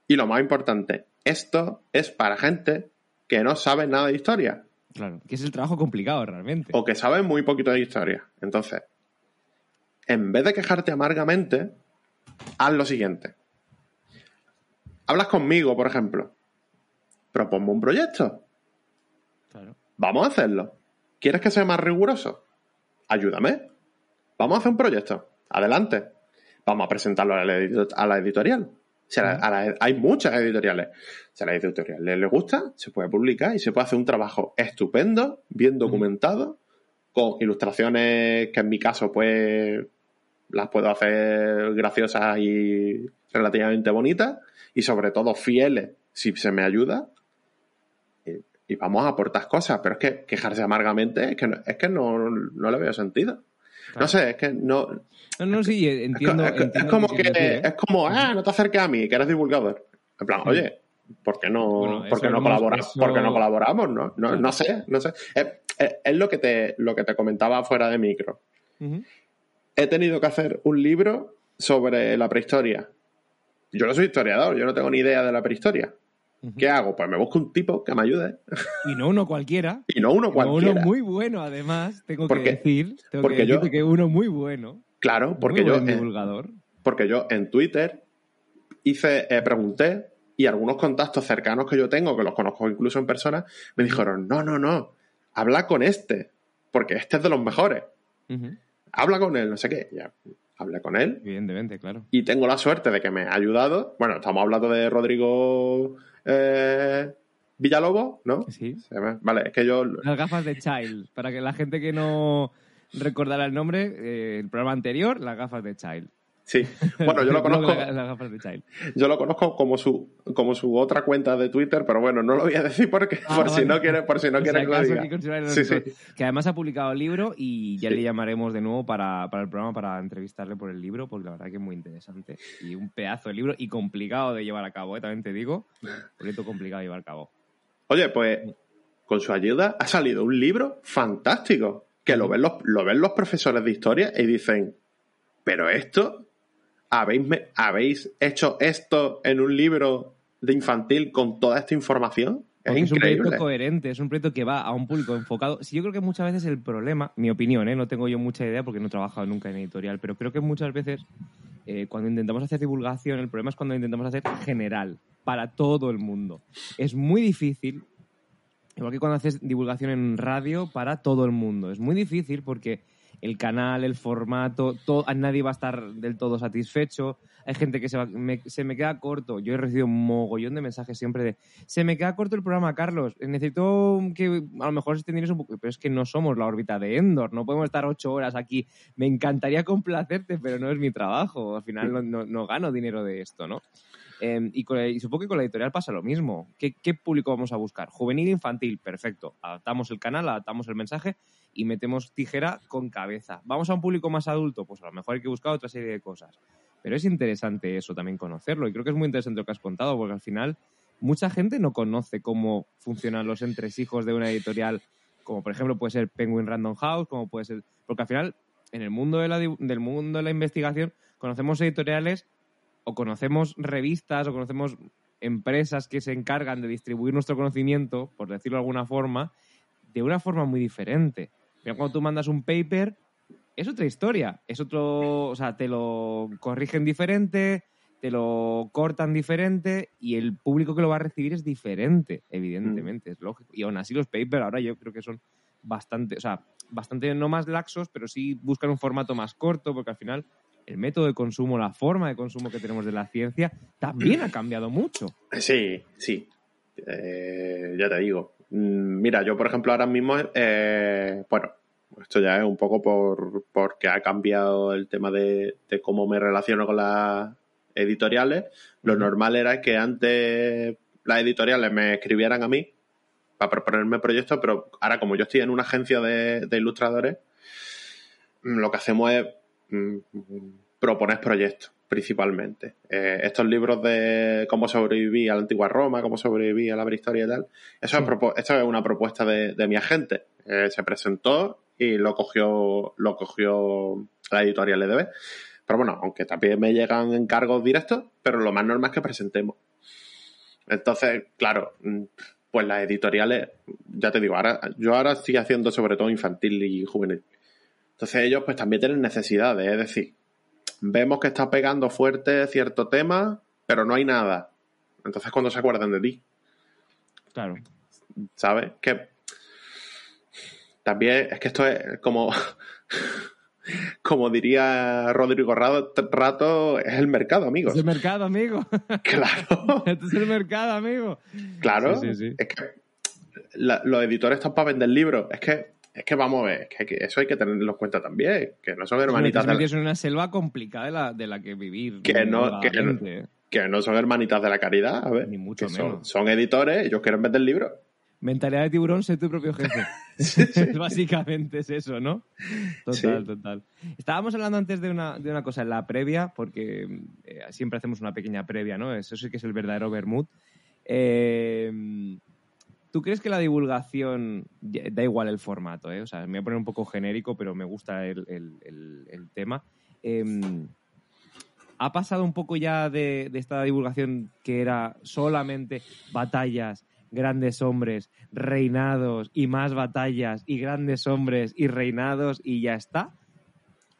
Y lo más importante, esto es para gente que no sabe nada de historia. Claro, que es el trabajo complicado realmente. O que sabe muy poquito de historia. Entonces, en vez de quejarte amargamente, haz lo siguiente. Hablas conmigo, por ejemplo. Propongo un proyecto. Vamos a hacerlo. ¿Quieres que sea más riguroso? Ayúdame. Vamos a hacer un proyecto. Adelante. Vamos a presentarlo a la, editorial. Hay muchas editoriales. Si a la editorial le, gusta, se puede publicar y se puede hacer un trabajo estupendo, bien documentado, con ilustraciones que en mi caso, pues, las puedo hacer graciosas y relativamente bonitas y sobre todo fieles si se me ayuda y, vamos a aportar cosas, pero es que quejarse amargamente es que no, es que no, le veo sentido. No sé, es que no. No, no, sí, entiendo. Es, entiendo es lo como que ¿eh? es como, ah, no te acerques a mí, que eres divulgador. En plan, oye, ¿por qué no, Bueno, por qué eso no, hemos- colabora- eso- por qué no colaboramos? No, no, no sé, no sé. Es, lo que te, lo que te comentaba fuera de micro. He tenido que hacer un libro sobre la prehistoria. Yo no soy historiador, yo no tengo ni idea de la prehistoria. ¿Qué hago? Pues me busco un tipo que me ayude. Y no uno cualquiera. Y no uno cualquiera. Uno muy bueno, además, tengo Porque- que decir. Tengo porque que yo- que uno muy bueno. Claro, porque muy yo, buen eh, divulgador. porque yo en Twitter hice, eh, pregunté y algunos contactos cercanos que yo tengo, que los conozco incluso en persona, me dijeron, no, no, no, habla con este, porque este es de los mejores. Habla con él, no sé qué. Ya, hablé con él Evidentemente, claro. y tengo la suerte de que me ha ayudado. Bueno, estamos hablando de Rodrigo eh, Villalobos, ¿no? Sí. Se llama- Vale, es que yo... Las gafas de Child. Para que la gente que no recordará el nombre, eh, el programa anterior, las gafas de Child. Sí. Bueno, yo lo conozco, yo lo conozco como su, como su otra cuenta de Twitter, pero bueno, no lo voy a decir porque, Ah, por si no quiere, por si no quiere que lo acaso diga. hay que considerar Sí, sí. Que además ha publicado el libro y ya Sí. le llamaremos de nuevo para, para el programa para entrevistarle por el libro, porque la verdad que es muy interesante. Y un pedazo de libro y complicado de llevar a cabo, ¿eh? también te digo. Proyecto complicado de llevar a cabo. Oye, pues con su ayuda ha salido un libro fantástico que lo ven los, lo ven los profesores de historia y dicen, pero esto, ¿habéis, me- ¿habéis hecho esto en un libro de infantil con toda esta información? Es es un proyecto coherente, es un proyecto que va a un público enfocado. Sí, yo creo que muchas veces el problema, mi opinión, ¿eh? no tengo yo mucha idea porque no he trabajado nunca en editorial, pero creo que muchas veces eh, cuando intentamos hacer divulgación, el problema es cuando intentamos hacer general, para todo el mundo. Es muy difícil, igual que cuando haces divulgación en radio, para todo el mundo. Es muy difícil porque el canal, el formato, todo, nadie va a estar del todo satisfecho. Hay gente que se, va- me- se me queda corto. Yo he recibido un mogollón de mensajes siempre de se me queda corto el programa, Carlos. Necesito que a lo mejor extendieras un poco. Pero es que no somos la órbita de Endor. No podemos estar ocho horas aquí. Me encantaría complacerte, pero no es mi trabajo. Al final no, no- no gano dinero de esto, ¿no? Eh, y, supongo que con la editorial pasa lo mismo. ¿Qué, qué público vamos a buscar? Juvenil, infantil, perfecto. Adaptamos el canal, adaptamos el mensaje y metemos tijera con cabeza. ¿Vamos a un público más adulto? Pues a lo mejor hay que buscar otra serie de cosas. Pero es interesante eso también conocerlo y creo que es muy interesante lo que has contado porque al final mucha gente no conoce cómo funcionan los entresijos de una editorial como por ejemplo puede ser Penguin Random House, como puede ser... Porque al final en el mundo del mundo de la investigación conocemos editoriales o conocemos revistas o conocemos empresas que se encargan de distribuir nuestro conocimiento, por decirlo de alguna forma, de una forma muy diferente. Pero cuando tú mandas un paper, es otra historia. Es otro. O sea, te lo corrigen diferente, te lo cortan diferente y el público que lo va a recibir es diferente, evidentemente, es lógico. Y aún así, los papers ahora yo creo que son bastante. O sea, bastante no más laxos, pero sí buscan un formato más corto, porque al final el método de consumo, la forma de consumo que tenemos de la ciencia, también ha cambiado mucho. Sí, sí. Eh, ya te digo. Mm, Mira, yo por ejemplo ahora mismo, eh, bueno, esto ya es un poco por porque ha cambiado el tema de, de cómo me relaciono con las editoriales. Lo normal era que antes las editoriales me escribieran a mí para proponerme proyectos, pero ahora como yo estoy en una agencia de, de ilustradores, mm, lo que hacemos es mm, proponer proyectos principalmente. Eh, estos libros de cómo sobreviví a la antigua Roma, cómo sobreviví a la prehistoria y tal, eso, es, esto es una propuesta de, de mi agente. Eh, se presentó y lo cogió, lo cogió la editorial EDB. Pero bueno, aunque también me llegan encargos directos, pero lo más normal es que presentemos. Entonces, claro, mm, pues las editoriales, ya te digo, ahora, yo ahora estoy haciendo sobre todo infantil y juvenil. Entonces ellos pues también tienen necesidades, es decir, vemos que está pegando fuerte cierto tema, pero no hay nada. Entonces cuando se acuerdan de ti, Claro. ¿sabes? Que también es que esto es como, como diría Rodrigo Rato, Rato es el mercado, amigos. Es el mercado, amigo. Claro, Esto es el mercado, amigo. claro. Sí, sí, sí. Es que la- los editores están para vender libros. Es que, es que vamos a ver, es que, eso hay que tenerlo en cuenta también, que no son hermanitas de la- en una selva complicada de la, de la que vivir. Que no- que no- moderadamente. que no son hermanitas de la caridad, a ver. Ni mucho son, menos. son editores, ellos quieren vender libros. Mentalidad de tiburón, sé tu propio jefe. Básicamente es eso, ¿no? Total, total. Estábamos hablando antes de una, de una cosa en la previa, porque eh, siempre hacemos una pequeña previa, ¿no? Eso sí que es el verdadero Bermud. Eh, ¿Tú crees que la divulgación, da igual el formato, ¿eh? O sea, me voy a poner un poco genérico, pero me gusta el, el, tema. Em, ¿Ha pasado un poco ya de, de esta divulgación que era solamente batallas, grandes hombres, reinados y más batallas y grandes hombres y reinados y ya está?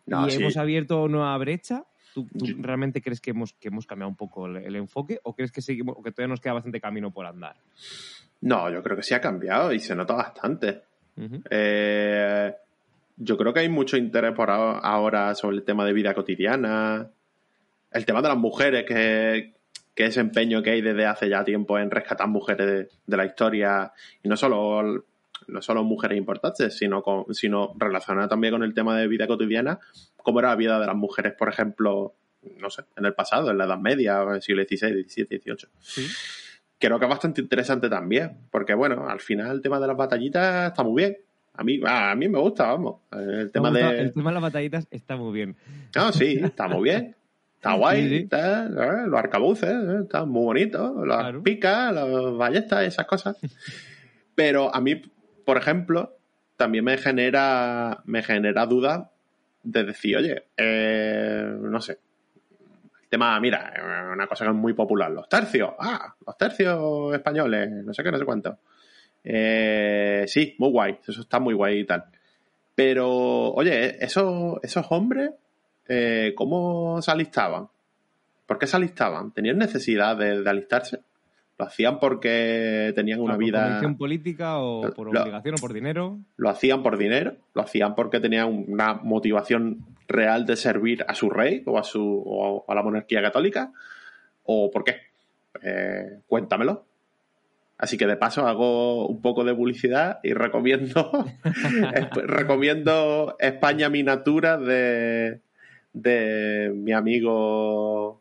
¿Y hemos abierto una brecha? ¿Tú, realmente crees que hemos, que hemos cambiado un poco el, enfoque o crees que, seguimos, que todavía nos queda bastante camino por andar? No, yo creo que sí ha cambiado y se nota bastante. Eh, yo creo que hay mucho interés por ahora sobre el tema de vida cotidiana, el tema de las mujeres, que, que ese empeño que hay desde hace ya tiempo en rescatar mujeres de, la historia, y no solo, no solo mujeres importantes, sino, con, sino relacionada también con el tema de vida cotidiana, cómo era la vida de las mujeres, por ejemplo, no sé, en el pasado, en la Edad Media, en el siglo XVI, XVII, XVIII. Sí creo que es bastante interesante también, porque bueno, al final el tema de las batallitas está muy bien. A mí, a mí me gusta, vamos. El tema, de... el tema de las batallitas está muy bien. No, sí, está muy bien. Está guay, Está, ¿eh? los arcabuces, ¿eh? están muy bonitos, las picas, las ballestas, esas cosas. Pero a mí, por ejemplo, también me genera, me genera duda de decir, oye, eh, no sé, tema, mira, una cosa que es muy popular, los tercios, ah, los tercios españoles, no sé qué, no sé cuánto. Eh, sí, muy guay, eso está muy guay y tal. Pero, oye, esos, esos hombres, eh, ¿cómo se alistaban? ¿Por qué se alistaban? ¿Tenían necesidad de, alistarse? ¿Lo hacían porque tenían una vida... ¿Por política o por obligación o por dinero? Lo hacían por dinero, lo hacían porque tenían una motivación real de servir a su rey o a, su, a la monarquía católica? ¿O por qué? Eh, cuéntamelo. Así que de paso hago un poco de publicidad y recomiendo, recomiendo España Miniatura de, de mi amigo,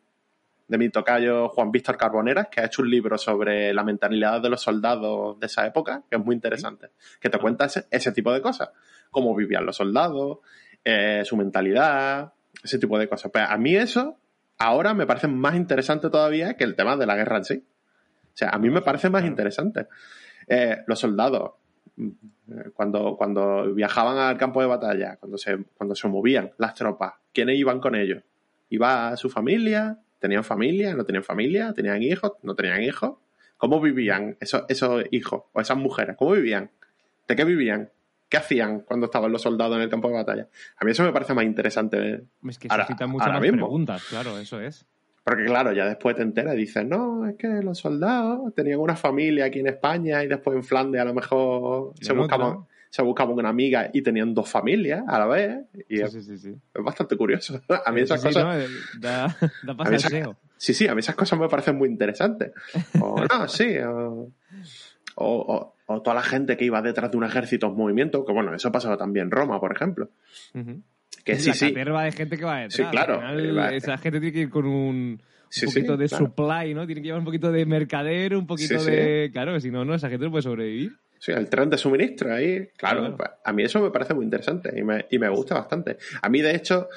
de mi tocayo Juan Víctor Carboneras, que ha hecho un libro sobre la mentalidad de los soldados de esa época, que es muy interesante, que te cuenta ese, ese tipo de cosas, cómo vivían los soldados, eh, su mentalidad, ese tipo de cosas. Pero a mí eso ahora me parece más interesante todavía que el tema de la guerra en sí. O sea, a mí me parece más interesante. Eh, los soldados, cuando, cuando viajaban al campo de batalla, cuando se, cuando se movían las tropas, ¿quiénes iban con ellos? ¿Iba su familia? ¿Tenían familia? ¿No tenían familia? ¿Tenían hijos? ¿No tenían hijos? ¿Cómo vivían esos, esos hijos o esas mujeres? ¿Cómo vivían? ¿De qué vivían? ¿Qué hacían cuando estaban los soldados en el campo de batalla? A mí eso me parece más interesante. Es que se muchas más preguntas, claro, eso es. Porque claro, ya después te enteras y dices, no, es que los soldados tenían una familia aquí en España y después en Flandes a lo mejor se buscaban, se buscaban una amiga y tenían dos familias a la vez. Y sí, sí, sí, es, bastante curioso. A mí esas cosas... da, da Sí, sí, a mí esas cosas me parecen muy interesantes. O no, sí, o, o toda la gente que iba detrás de un ejército en movimiento, que bueno, eso ha pasado también en Roma, por ejemplo. Que sí, la sí. de gente que va detrás. Sí, claro. esa gente tiene que ir con un, poquito de supply, ¿no? Tiene que llevar un poquito de mercader, un poquito de... Claro, si no, no, esa gente no puede sobrevivir. Sí, el tren de suministro ahí, claro. Pues, a mí eso me parece muy interesante y me, y me gusta bastante. A mí, de hecho,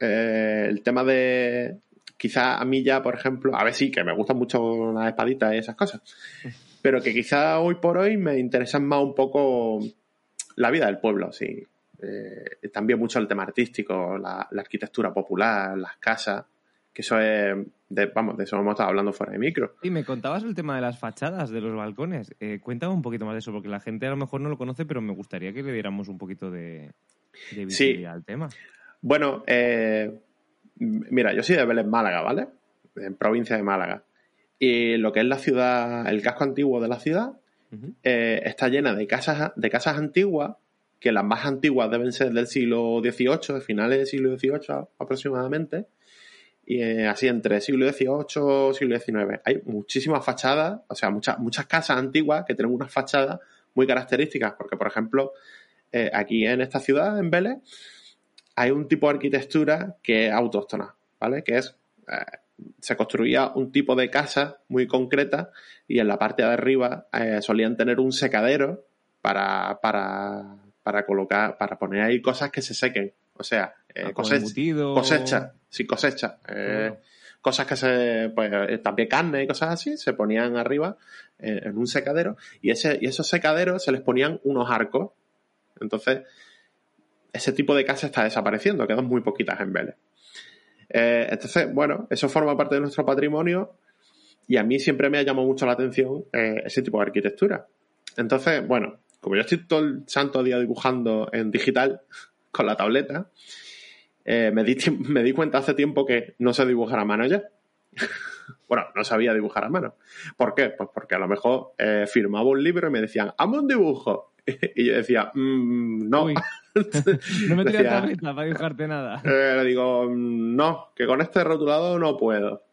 eh, el tema de... Quizá a mí ya, por ejemplo, a ver sí, que me gustan mucho las espaditas y esas cosas pero que quizá hoy por hoy me interesan más un poco la vida del pueblo, sí. Eh, también mucho el tema artístico, la, arquitectura popular, las casas, que eso es, de, vamos, de eso hemos estado hablando fuera de micro. Y me contabas el tema de las fachadas, de los balcones. Eh, cuéntame un poquito más de eso, porque la gente a lo mejor no lo conoce, pero me gustaría que le diéramos un poquito de, visibilidad al tema. Bueno, eh, mira, yo soy de Vélez, Málaga, ¿vale? En provincia de Málaga. Y lo que es la ciudad, el casco antiguo de la ciudad, eh, está llena de casas, de casas antiguas, que las más antiguas deben ser del siglo XVIII, de finales del siglo XVIII aproximadamente, y eh, así entre siglo XVIII siglo XIX. Hay muchísimas fachadas, o sea, muchas, muchas casas antiguas que tienen unas fachadas muy características, porque, por ejemplo, eh, aquí en esta ciudad, en Vélez, hay un tipo de arquitectura que es autóctona, ¿vale? Que es se construía un tipo de casa muy concreta y en la parte de arriba eh, solían tener un secadero para, para, para colocar, para poner ahí cosas que se sequen. O sea, eh, cosecha, cosecha, sí, cosecha. Eh, Bueno. Cosas que se, pues eh, también carne y cosas así, se ponían arriba eh, en un secadero y, ese, y esos secaderos se les ponían unos arcos. Entonces, ese tipo de casa está desapareciendo, quedan muy poquitas en Vélez. Entonces, bueno, eso forma parte de nuestro patrimonio y a mí siempre me ha llamado mucho la atención ese tipo de arquitectura. Entonces, bueno, como yo estoy todo el santo día dibujando en digital con la tableta, eh, me, di, me di cuenta hace tiempo que no sé dibujar a mano ya. bueno, no sabía dibujar a mano. ¿Por qué? Pues porque a lo mejor eh, firmaba un libro y me decían, hazme un dibujo. y yo decía, "Mm, no. Uy, no me tenía tableta para dibujarte nada. Eh, le digo, "Mm, no, que con este rotulado no puedo.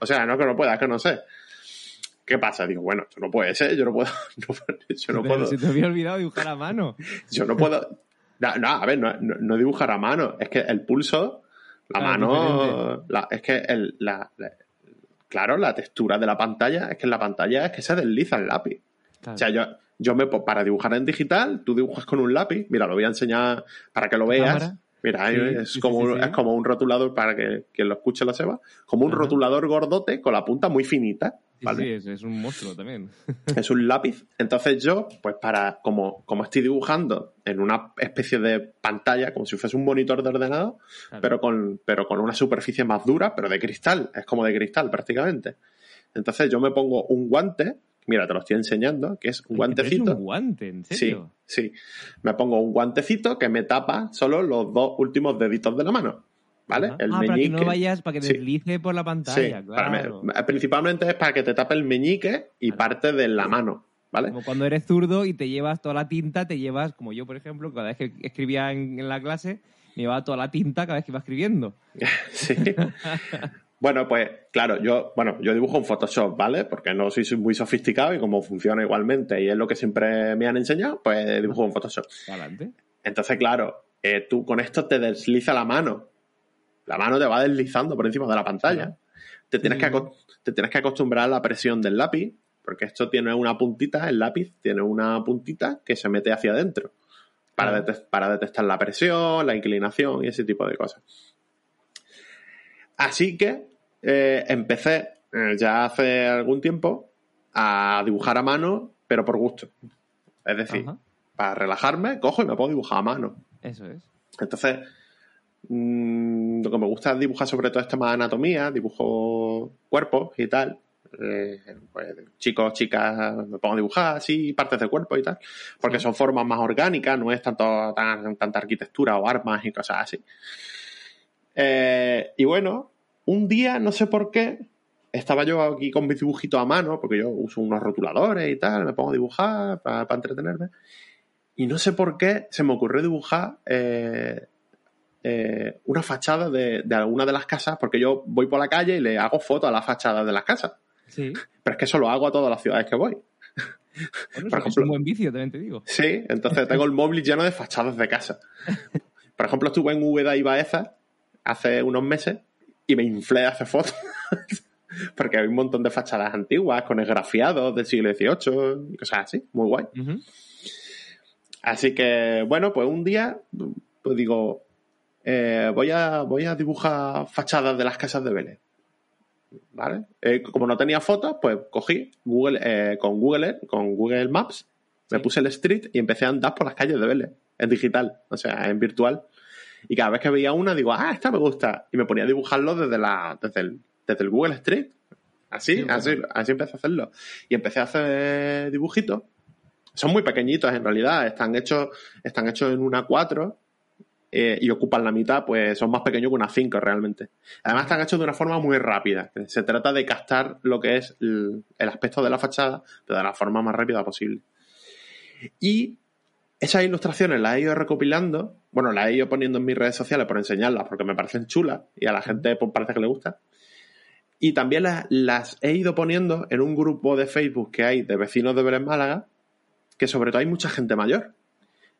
O sea, no que no pueda, es que no sé. ¿Qué pasa? Digo, bueno, eso no puede ser, yo no puedo, no, yo no Pero puedo, Se te había olvidado dibujar a mano. yo no puedo. No, no, a ver, no, no- dibujar a mano, es que el pulso, la mano, la- es que el, la, la- claro, la textura de la pantalla, es que en la pantalla es que se desliza el lápiz. Claro. O sea, yo, yo me para dibujar en digital, tú dibujas con un lápiz, mira, lo voy a enseñar para que lo veas. Cámara. Mira, Sí, es, sí, como, sí, es como un rotulador para que quien lo escuche lo sepa, como un Ajá. rotulador gordote con la punta muy finita, Sí, ¿vale? sí, es, es un monstruo también. Es un lápiz. Entonces yo, pues para, como, como estoy dibujando en una especie de pantalla, como si fuese un monitor de ordenador, Claro. pero con, pero con una superficie más dura, pero de cristal, es como de cristal prácticamente. Entonces yo me pongo un guante, mira, te lo estoy enseñando, que es un Ay, guantecito. un guante, ¿en Sí, serio? sí. Me pongo un guantecito que me tapa solo los dos últimos deditos de la mano. ¿Vale? El ah, para que meñique. no vayas, para que Sí. deslice por la Sí, pantalla, para me- claro. principalmente es para que te tape el meñique y Claro. parte de la mano. ¿Vale? Como cuando eres zurdo y te llevas toda la tinta, te llevas, como yo, por ejemplo, cada vez que escribía en, en la clase, me llevaba toda la tinta cada vez que iba escribiendo. Sí. bueno, pues claro, yo, bueno, yo dibujo en Photoshop, ¿vale? Porque no soy muy sofisticado y como funciona igualmente y es lo que siempre me han enseñado, pues dibujo en Photoshop. Adelante. Entonces, claro, eh, tú con esto te desliza la mano. La mano te va deslizando por encima de la pantalla. Claro. Te, tienes Sí. que te tienes que acostumbrar a la presión del lápiz, porque esto tiene una puntita, el lápiz tiene una puntita que se mete hacia adentro para, Claro. para detectar la presión, la inclinación y ese tipo de cosas. Así que eh, empecé eh, ya hace algún tiempo a dibujar a mano, pero por gusto. Es decir, Ajá. para relajarme, cojo y me puedo dibujar a mano. Eso es. Entonces, mm, lo que me gusta es dibujar sobre todo es tema de anatomía, dibujo cuerpos y tal. Eh, pues, chicos, chicas, me pongo a dibujar así, partes del cuerpo y tal, porque Sí. son formas más orgánicas, no es tanto tan, tanta arquitectura o armas y cosas así. Eh, y bueno, un día, no sé por qué, estaba yo aquí con mis dibujitos a mano, porque yo uso unos rotuladores y tal, me pongo a dibujar para entretenerme. Y no sé por qué se me ocurrió dibujar eh, eh, una fachada de, de alguna de las casas, porque yo voy por la calle y le hago fotos a las fachadas de las casas. Sí. Pero es que eso lo hago a todas las ciudades que voy. Bueno, Por es ejemplo- un buen vicio, también te digo. Sí, entonces tengo el móvil lleno de fachadas de casa. Por ejemplo, estuve en Úbeda y Baeza hace unos meses y me inflé a hacer fotos. Porque hay un montón de fachadas antiguas con esgrafiados del siglo XVIII y cosas así. Muy guay. Así que, bueno, pues un día, pues digo, eh, voy, a, voy a dibujar fachadas de las casas de Vélez. ¿Vale? Eh, como no tenía fotos, pues cogí Google, eh, con Google Earth, con Google Maps, me puse el street y empecé a andar por las calles de Vélez, en digital, o sea, en virtual. Y cada vez que veía una, digo, ah, esta me gusta. Y me ponía a dibujarlo desde, la, desde, el, desde el Google Street. Así, Sí, bueno. así, así empecé a hacerlo. Y empecé a hacer dibujitos. Son muy pequeñitos en realidad, están hechos, están hechos en una 4 eh, y ocupan la mitad, pues son más pequeños que una 5 realmente. Además están hechos de una forma muy rápida. Se trata de captar lo que es el, el aspecto de la fachada pero de la forma más rápida posible. Y esas ilustraciones las he ido recopilando, bueno, las he ido poniendo en mis redes sociales por enseñarlas porque me parecen chulas y a la gente pues, parece que le gusta. Y también las, las he ido poniendo en un grupo de Facebook que hay de vecinos de Belén Málaga, que sobre todo hay mucha gente mayor.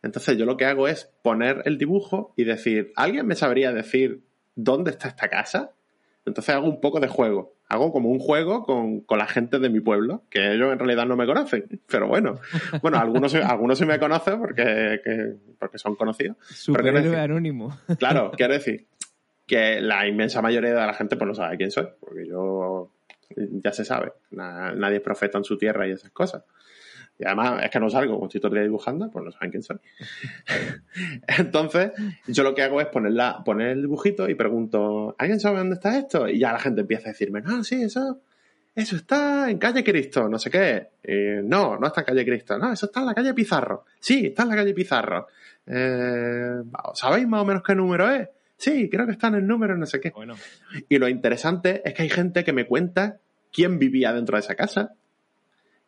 Entonces yo lo que hago es poner el dibujo y decir, ¿alguien me sabría decir dónde está esta casa? Entonces hago un poco de juego. Hago como un juego con, con la gente de mi pueblo, que ellos en realidad no me conocen. Pero bueno, bueno, algunos, algunos sí me conocen porque, que- porque son conocidos. Superhéroe anónimo. Claro, quiero decir que la inmensa mayoría de la gente pues no sabe quién soy, porque yo ya se sabe, na- nadie es profeta en su tierra y esas cosas. Y además es que no salgo, como estoy todo el día dibujando, pues no saben quién soy. Entonces, yo lo que hago es ponerla, poner el dibujito y pregunto, ¿alguien sabe dónde está esto? Y ya la gente empieza a decirme, no, sí, eso, eso está en calle Cristo, no sé qué. Eh, no, no está en calle Cristo, no, eso está en la calle Pizarro. Sí, está en la calle Pizarro. Eh, ¿Sabéis más o menos qué número es? Sí, creo que está en el número, no sé qué. Bueno, Y lo interesante es que hay gente que me cuenta quién vivía dentro de esa casa,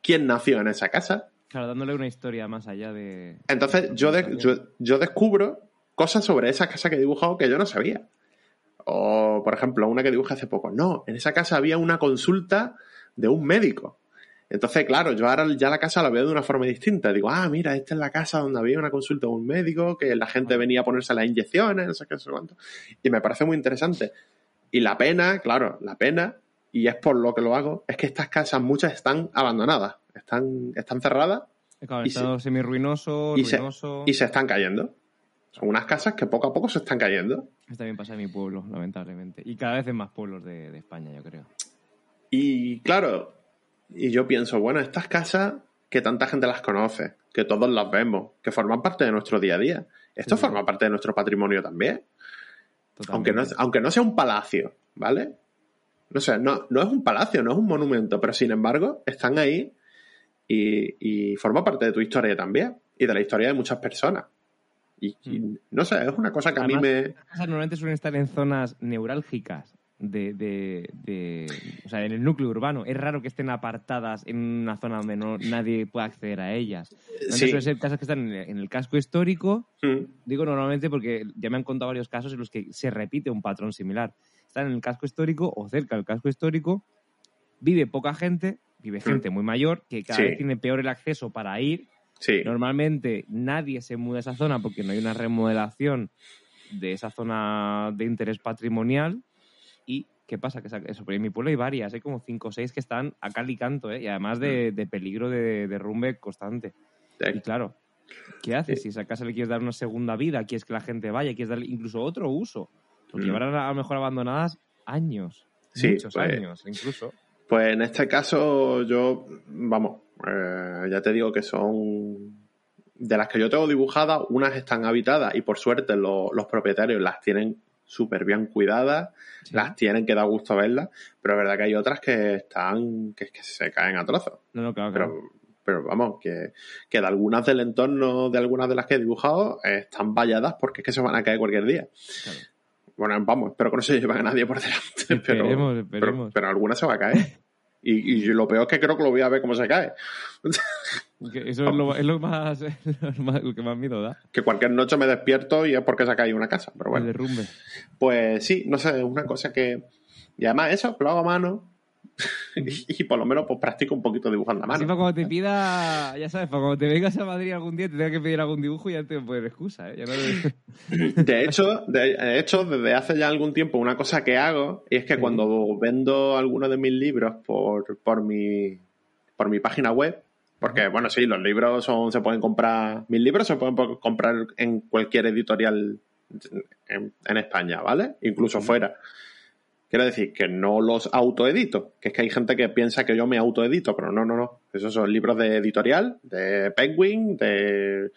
quién nació en esa casa. claro, dándole una historia más allá de. Entonces yo, de- yo, yo descubro cosas sobre esa casa que he dibujado que yo no sabía. O, por ejemplo, una que dibujé hace poco. No, en esa casa había una consulta de un médico. Entonces, claro, yo ahora ya la casa la veo de una forma distinta. Digo, ah, mira, esta es la casa donde había una consulta de un médico, que la gente venía a ponerse las inyecciones, no sé qué, no sé cuánto. Y me parece muy interesante. Y la pena, claro, la pena, y es por lo que lo hago, es que estas casas muchas están abandonadas, están, están cerradas Claro, Y estado semi-ruinoso, y se- ruinoso. y se están cayendo. Son unas casas que poco a poco se están cayendo. Esto también pasa en mi pueblo, lamentablemente. Y cada vez en más pueblos de, de España, yo creo. Y claro, y yo pienso, bueno, estas casas que tanta gente las conoce, que todos las vemos, que forman parte de nuestro día a día. Esto Sí. forma parte de nuestro patrimonio también. Aunque no, aunque no sea un palacio, ¿vale? No sé, no, no es un palacio, no es un monumento, pero sin embargo están ahí y, y forma parte de tu historia también y de la historia de muchas personas. Y, y no sé, es una cosa que a mí me... Las casas normalmente suelen estar en zonas neurálgicas de, de, de- o sea, en el núcleo urbano. Es raro que estén apartadas en una zona donde no, nadie pueda acceder a ellas. Sí. suelen ser casas que están en el, en el casco histórico. Mm, Digo normalmente porque ya me han contado varios casos en los que se repite un patrón similar. En el casco histórico o cerca del casco histórico, vive poca gente, vive gente muy mayor que cada Mm. Sí. vez tiene peor el acceso para ir Sí. Normalmente nadie se muda a esa zona porque no hay una remodelación de esa zona de interés patrimonial. ¿Y qué pasa? Que en mi pueblo hay varias, hay como cinco o seis que están a cal y canto, ¿eh? y además de, de peligro de derrumbe constante. Y claro, ¿qué haces? Si a esa casa le quieres dar una segunda vida, quieres que la gente vaya, quieres darle incluso otro uso. Porque Mm. llevarán a lo mejor abandonadas años, Sí, muchos pues- años incluso. Pues en este caso yo, vamos, eh, ya te digo que son de las que yo tengo dibujadas, unas están habitadas y por suerte lo- los propietarios las tienen súper bien cuidadas, Sí. las tienen que da gusto verlas, pero es verdad que hay otras que están, que, que se caen a trozos. No, no, claro, claro. Pero, pero vamos, que, que de algunas del entorno, de algunas de las que he dibujado, eh, están valladas porque es que se van a caer cualquier día. Claro. Bueno, vamos, espero que no se lleven a nadie por delante. Pero, Esperemos, pero, esperemos. pero alguna se va a caer. Y, y lo peor es que creo que lo voy a ver cómo se cae. Eso es lo, es lo más, lo más- lo que más miedo da, Que cualquier noche me despierto y es porque se ha caído una casa. Pero el bueno, derrumbe. pues sí, no sé, es una cosa que. Y además, eso lo hago a mano. y por lo menos pues practico un poquito dibujando a Así para mano. cuando te pida, ya sabes, para cuando te vengas a Madrid algún día te tenga que pedir algún dibujo y ya te poner excusa, ¿eh? Ya no- De hecho, de, de hecho, desde hace ya algún tiempo, una cosa que hago y es que Sí. cuando vendo alguno de mis libros por, por mi por mi página web, porque bueno, sí, los libros son, se pueden comprar, mis libros se pueden comprar en cualquier editorial en, en España, ¿vale? Incluso fuera. Quiero decir que no los autoedito, que es que hay gente que piensa que yo me autoedito, pero no, no, no. Esos son libros de editorial, de Penguin, de,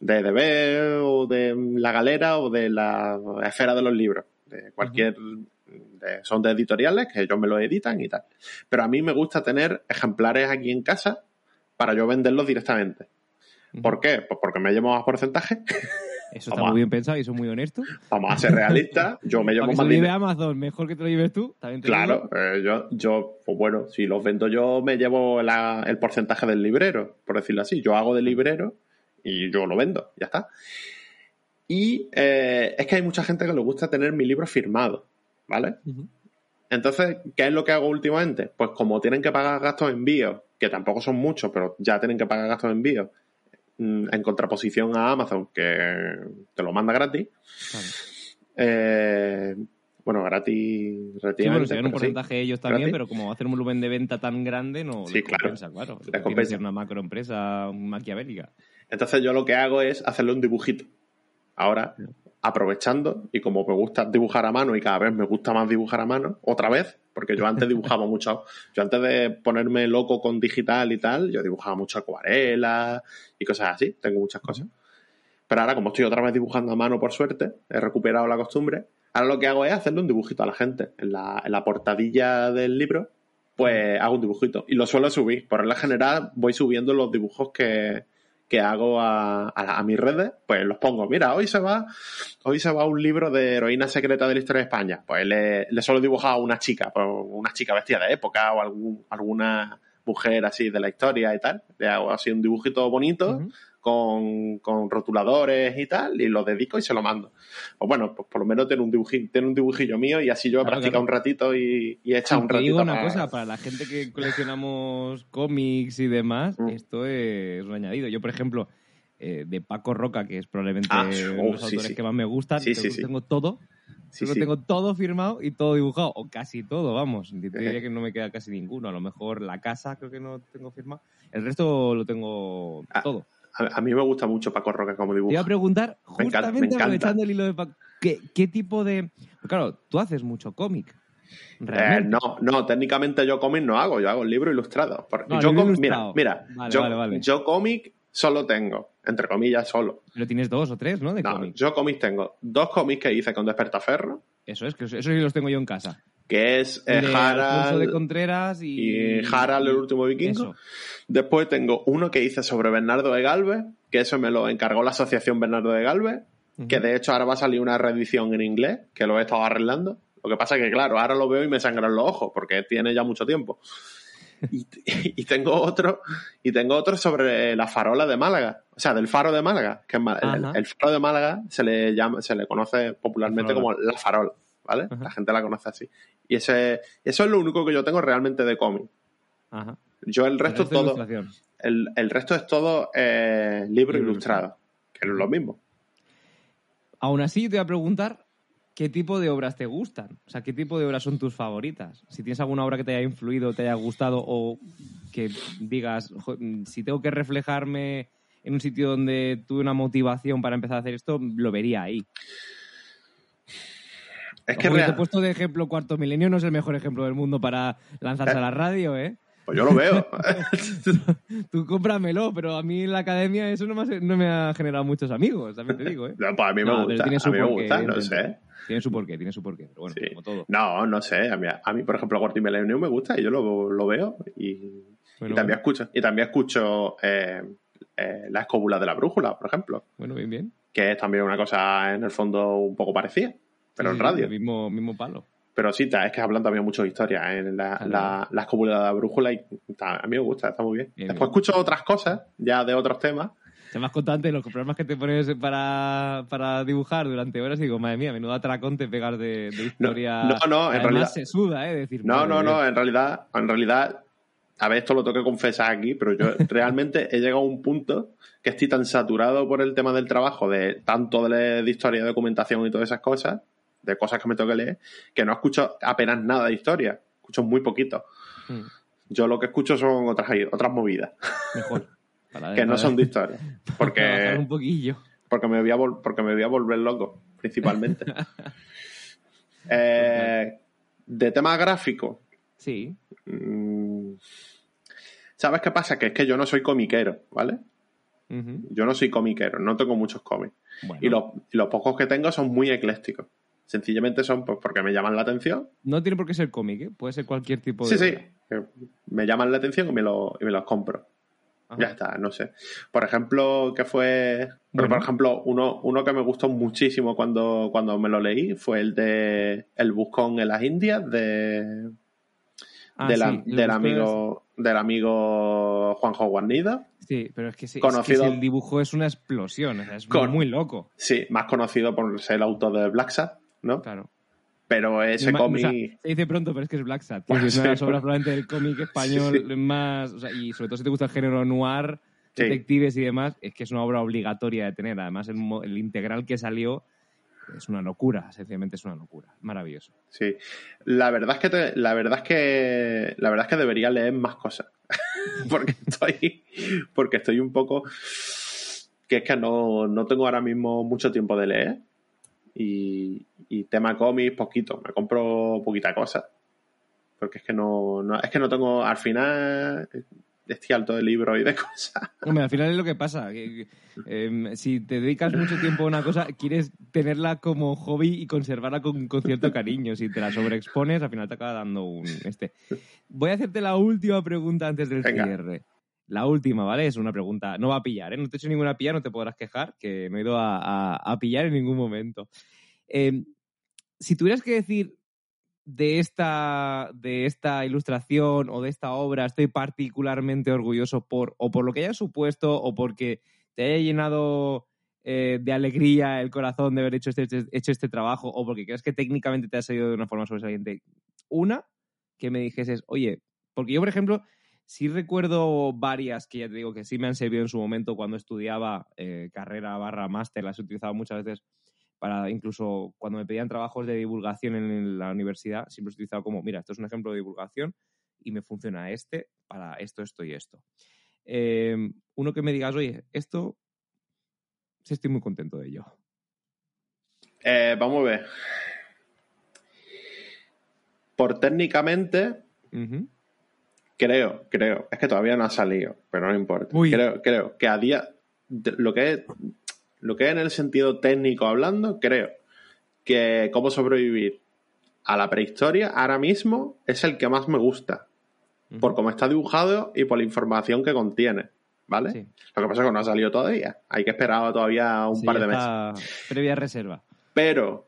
de DB o de La Galera o de la esfera de los libros. De cualquier. de- son de editoriales que ellos me los editan y tal. Pero a mí me gusta tener ejemplares aquí en casa para yo venderlos directamente. ¿Por qué? Pues porque me llevo más porcentaje. Eso está Vamos muy bien pensado y eso es muy honesto. Vamos a ser realistas. Yo me llevo Para que se más lo lleve dinero. Amazon, mejor que te lo lleves tú. También te Claro, digo. eh, yo, yo, pues bueno, si los vendo yo me llevo la- el porcentaje del librero, por decirlo así. Yo hago de librero y yo lo vendo, ya está. Y eh, es que hay mucha gente que le gusta tener mi libro firmado, ¿vale? Ujú. Entonces, ¿qué es lo que hago últimamente? Pues como tienen que pagar gastos de envío, que tampoco son muchos, pero ya tienen que pagar gastos de envío, en contraposición a Amazon, que te lo manda gratis, Claro. eh, Bueno, gratis, Sí, bueno, relativamente. ganan un pero sí. porcentaje ellos también, Gratis. pero como hacer un volumen de venta tan grande no Sí, les claro. compensa, claro. Les Tiene que compensa. ser una macroempresa maquiavélica. Entonces yo lo que hago es hacerle un dibujito. Ahora, aprovechando, y como me gusta dibujar a mano y cada vez me gusta más dibujar a mano, otra vez, porque yo antes dibujaba mucho, yo antes de ponerme loco con digital y tal, yo dibujaba mucho acuarelas y cosas así, tengo muchas cosas. Pero ahora, como estoy otra vez dibujando a mano por suerte, he recuperado la costumbre, ahora lo que hago es hacerle un dibujito a la gente. En la, en la portadilla del libro, pues hago un dibujito. Y lo suelo subir. Por regla general, voy subiendo los dibujos que, que hago a, a, a mis redes, pues los pongo. Mira, hoy se va, hoy se va un libro de heroína secreta de la historia de España. Pues le, le suelo dibujar a una chica, pues una chica vestida de época o algún, alguna mujer así de la historia y tal. Le hago así un dibujito bonito. Con, con rotuladores y tal, y lo dedico y se lo mando. Pues bueno, pues por lo menos tiene un dibujillo, tiene un dibujillo mío y así yo he Claro, practicado claro. un ratito y, y he echado un Te ratito. digo una para- cosa, para la gente que coleccionamos cómics y demás, Mm. esto es un añadido. Yo, por ejemplo, eh, de Paco Roca, que es probablemente Ah, uno de oh, los autores sí. que más me gustan, Sí, tengo, todo. Sí, sí. tengo todo firmado y todo dibujado, o casi todo, vamos. Yo diría que no me queda casi ninguno. A lo mejor la casa creo que no tengo firmado. El resto lo tengo Ah, todo. A, a mí me gusta mucho Paco Roca como Te iba a preguntar, Me encanta, me justamente encanta. aprovechando el hilo de Paco, ¿qué, qué tipo de...? Claro, tú haces mucho cómic. Eh, no, no, técnicamente yo cómic no hago, yo hago el libro ilustrado. Porque No, yo libro ilustrado. Mira, mira, Vale, yo, vale, vale. yo cómic solo tengo, entre comillas, solo. Pero tienes dos o tres, ¿no? De No, cómic. yo cómics tengo dos cómics que hice con Despertaferro, Eso es, que eso, eso sí los tengo yo en casa. Que es eh, de Alfonso de Harald Contreras y... y Harald, el último vikingo. Eso. Después tengo uno que hice sobre Bernardo de Galvez, que eso me lo encargó la Asociación Bernardo de Galvez, que de hecho ahora va a salir una reedición en inglés, que lo he estado arreglando. Lo que pasa es que, claro, ahora lo veo y me sangran los ojos, porque tiene ya mucho tiempo. Y, y tengo otro, y tengo otro sobre la farola de Málaga, o sea, del faro de Málaga, que es el, faro de Málaga se le llama, se le conoce popularmente La como la farola, ¿vale? Ajá. La gente la conoce así. Y ese, eso es lo único que yo tengo realmente de cómic. Ajá. Yo el resto, de todo, ilustración. el, el resto es todo eh, libro Libro ilustrado, que no es lo mismo. Aún así, te voy a preguntar qué tipo de obras te gustan. O sea, qué tipo de obras son tus favoritas. Si tienes alguna obra que te haya influido, te haya gustado o que digas, "Jo, si tengo que reflejarme en un sitio donde tuve una motivación para empezar a hacer esto, lo vería ahí. Es que Ojo, que te he real- puesto de ejemplo Cuarto Milenio, no es el mejor ejemplo del mundo para lanzarse ¿Eh? a la radio, ¿eh? pues yo lo veo. Tú cómpramelo, pero a mí en la academia eso no me ha, no me ha generado muchos amigos, también te digo, ¿eh? No, pues a mí me No, gusta, tiene a su mí me porqué, gusta, no sé. Tiene su porqué, tiene su porqué, pero bueno, Sí. como todo. No, no sé. A mí, a mí, por ejemplo, Gorty Milenio me gusta y yo lo, lo veo. Y, Bueno, y también escucho, y también escucho eh, eh, La escóbula de la brújula, por ejemplo, Bueno, bien, bien. que es también una cosa en el fondo un poco parecida, pero Sí, en radio. el mismo, mismo palo. Pero sí, es que hablan también mucho de historia ¿eh? en la, Claro. la, la la brújula y a mí me gusta, está muy bien. Bien, Después bien. escucho otras cosas, ya de otros temas. Se me has contado antes los problemas que te pones para, para dibujar durante horas y digo, madre mía, menudo atracón te pegas de, de historia. no, no, en Además, realidad- se suda, ¿eh? Decir, No, no, no, en realidad, en realidad, a ver, esto lo tengo que confesar aquí, pero yo realmente he llegado a un punto que estoy tan saturado por el tema del trabajo, de tanto de, de historia, de documentación y todas esas cosas, de cosas que me tengo que leer, que no escucho apenas nada de historia, escucho muy poquito. Mm, Yo lo que escucho son otras, otras movidas, Mejor. Para- que no son de historia, porque, un poquillo. porque, me voy a vol- porque me voy a volver loco, principalmente. Eh, de tema gráfico, Sí. Mm, ¿Sabes qué pasa? Que es que yo no soy comiquero, ¿vale? Yo no soy comiquero, no tengo muchos cómics. Bueno, Y, los, y los pocos que tengo son muy eclécticos. Sencillamente son pues, porque me llaman la atención. no tiene por qué ser cómic, ¿eh? Puede ser cualquier tipo Sí, de. sí. que Me llaman la atención y me, lo- y me los compro. Ajá. Ya está, no sé. Por ejemplo, que fue. Bueno. Por ejemplo, uno, uno que me gustó muchísimo cuando, cuando me lo leí fue el de El Buscón en las Indias de, Ah, del, sí, amigo del amigo Juanjo Guarnida. Sí, pero es que, sí, es que Conocido- si el dibujo es una explosión, o sea, es Con- muy loco. Sí, más conocido por ser el autor de Black Sad, ¿no? Claro. Pero ese cómic. o sea, se dice pronto, pero es que es Black Sat. Bueno, es una de las obras probablemente del cómic español Sí, sí. más. o sea, y sobre todo si te gusta el género noir, Sí. detectives y demás, es que es una obra obligatoria de tener. Además, el integral que salió es una locura, sencillamente es una locura. Maravilloso. Sí. La verdad es que te- la verdad es que la verdad es que debería leer más cosas. porque estoy porque estoy un poco que es que no, no tengo ahora mismo mucho tiempo de leer y, y tema cómics poquito, me compro poquita cosa. Porque es que no, no es que no tengo al final estoy alto de libros y de cosas. Hombre, al final es lo que pasa. que, eh, si te dedicas mucho tiempo a una cosa, quieres tenerla como hobby y conservarla con, con cierto cariño. Si te la sobreexpones, al final te acaba dando un... este. Voy a hacerte la última pregunta antes del Venga. cierre. La última, ¿vale? Es una pregunta. No va a pillar, ¿eh? No te he hecho ninguna pilla, no te podrás quejar, que no he ido a, a- a pillar en ningún momento. Eh, si tuvieras que decir de esta, de esta ilustración o de esta obra estoy particularmente orgulloso por, o por lo que haya supuesto o porque te haya llenado eh, de alegría el corazón de haber hecho este, este- hecho este trabajo o porque crees que técnicamente te ha salido de una forma sobresaliente. Una, que me dijeses, oye, porque yo, por ejemplo, sí recuerdo varias que ya te digo que sí me han servido en su momento cuando estudiaba eh, carrera barra máster, las he utilizado muchas veces para incluso cuando me pedían trabajos de divulgación en la universidad, siempre he utilizado como, mira, esto es un ejemplo de divulgación y me funciona este para esto, esto y esto. Eh, uno que me digas, oye, esto sí estoy muy contento de ello. Eh, vamos a ver. Por técnicamente. Creo, creo, es que todavía no ha salido, pero no importa. Uy. Creo, creo que a día, lo que es, lo que es en el sentido técnico hablando, creo que cómo sobrevivir a la prehistoria ahora mismo es el que más me gusta, por cómo está dibujado y por la información que contiene, ¿vale? Sí. Lo que pasa es que no ha salido todavía, hay que esperar todavía un Sí, par de meses. Previa reserva. Pero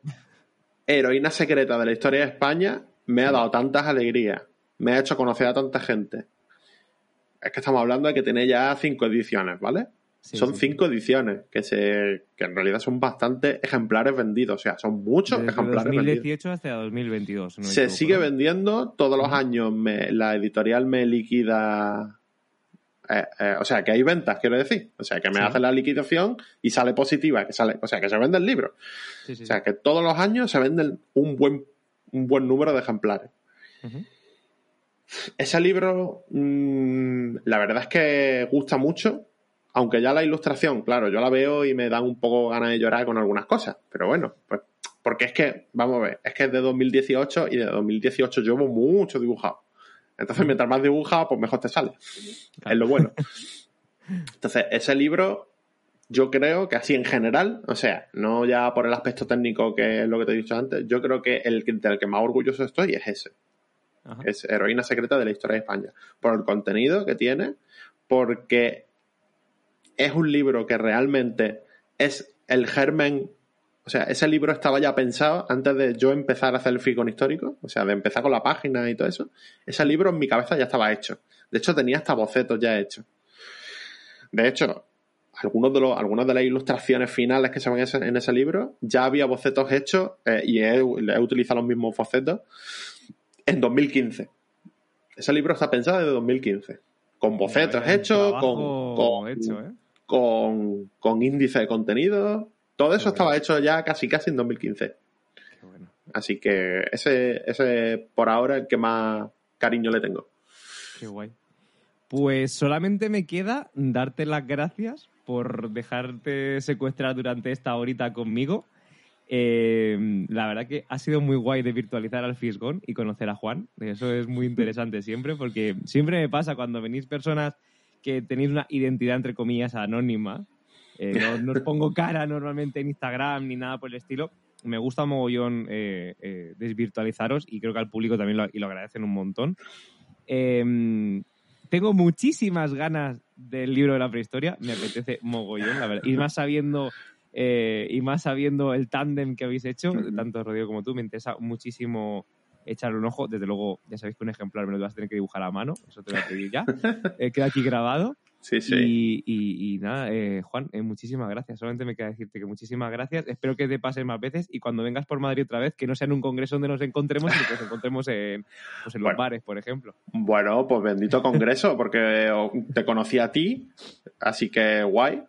Heroína Secreta de la historia de España me ha dado tantas alegrías, me ha hecho conocer a tanta gente. Es que estamos hablando de que tiene ya cinco ediciones, ¿vale? Sí, son sí. cinco ediciones, que se que en realidad son bastantes ejemplares vendidos, o sea, son muchos Desde ejemplares vendidos. 2018 hasta 2022. si no Se equivoco, sigue ¿no? vendiendo todos los años, me- la editorial me liquida... eh, eh, o sea, que hay ventas, quiero decir. O sea, que me Sí. hace la liquidación y sale positiva, que sale, o sea, que se vende el libro. O sea, que todos los años se venden un buen, un buen número de ejemplares. Ese libro, mm, la verdad es que gusta mucho, aunque ya la ilustración, claro, yo la veo y me dan un poco ganas de llorar con algunas cosas, pero bueno, pues porque es que, vamos a ver, es que es de 2018 y de 2018 llevo mucho dibujado. Entonces, mientras más dibujado, pues mejor te sale. Claro. Es lo bueno. Entonces, ese libro, yo creo que así en general, o sea, no ya por el aspecto técnico que es lo que te he dicho antes, yo creo que el del que más orgulloso estoy es ese Es Heroína Secreta de la Historia de España. Por el contenido que tiene, porque es un libro que realmente es el germen. O sea, ese libro estaba ya pensado antes de yo empezar a hacer el ficón histórico, o sea, de empezar con la página y todo eso. Ese libro en mi cabeza ya estaba hecho. De hecho, tenía hasta bocetos ya hechos. De hecho, algunos de los, algunas de las ilustraciones finales que se ven en ese, libro, ya había bocetos hechos eh, y he utilizado los mismos bocetos en 2015. Ese libro está pensado desde 2015. Con un hechos, con, con, hecho, ¿eh? con, con índice de contenido. Todo eso estaba hecho ya casi casi en 2015. Qué bueno. Así que ese, ese por ahora el que más cariño le tengo. Qué guay. Pues solamente me queda darte las gracias por dejarte secuestrar durante esta horita conmigo. Eh, la verdad que ha sido muy guay de virtualizar al Fisgón y conocer a Juan. Eso es muy interesante siempre, porque siempre me pasa cuando venís personas que tenéis una identidad, entre comillas, anónima. eh, no, no os pongo cara normalmente en Instagram ni nada por el estilo. Me gusta mogollón eh, eh, desvirtualizaros y creo que al público también lo, y lo agradecen un montón. Eh, tengo muchísimas ganas del libro de la prehistoria. Me apetece mogollón, la verdad. Y más sabiendo, eh, y más sabiendo el tándem que habéis hecho, tanto Rodrigo como tú, me interesa muchísimo echarle un ojo. Desde luego, ya sabéis que un ejemplar me lo vas a tener que dibujar a mano. Eso te lo voy a pedir ya. Eh, queda aquí grabado. Sí, sí. Y, y- y nada, eh, Juan, eh, muchísimas gracias. Solamente me queda decirte que muchísimas gracias. Espero que te pases más veces y cuando vengas por Madrid otra vez, que no sea en un congreso donde nos encontremos, sino que nos encontremos en, pues en los Bueno. bares, por ejemplo. Bueno, pues bendito congreso, porque te conocí a ti, así que guay.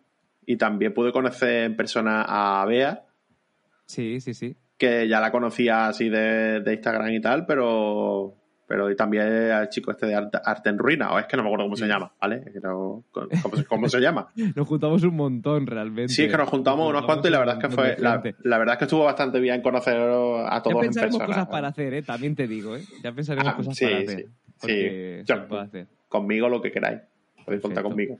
Y también pude conocer en persona a Bea, Sí, sí, sí. Que ya la conocía así de, de Instagram y tal, pero pero también al chico este de Arte, en Ruina, o es que no me acuerdo cómo se llama, ¿vale? ¿Cómo, ¿Cómo, se llama? nos juntamos un montón realmente. Sí, es que nos juntamos unos cuantos y la verdad es que fue, la, verdad es que estuvo bastante bien conocer a todos ya pensaremos cosas para hacer, ¿eh? También te digo, ¿eh? Ya pensaremos ah, cosas para hacer. Sí, sí. hacer. Conmigo lo que queráis. Podéis contar conmigo.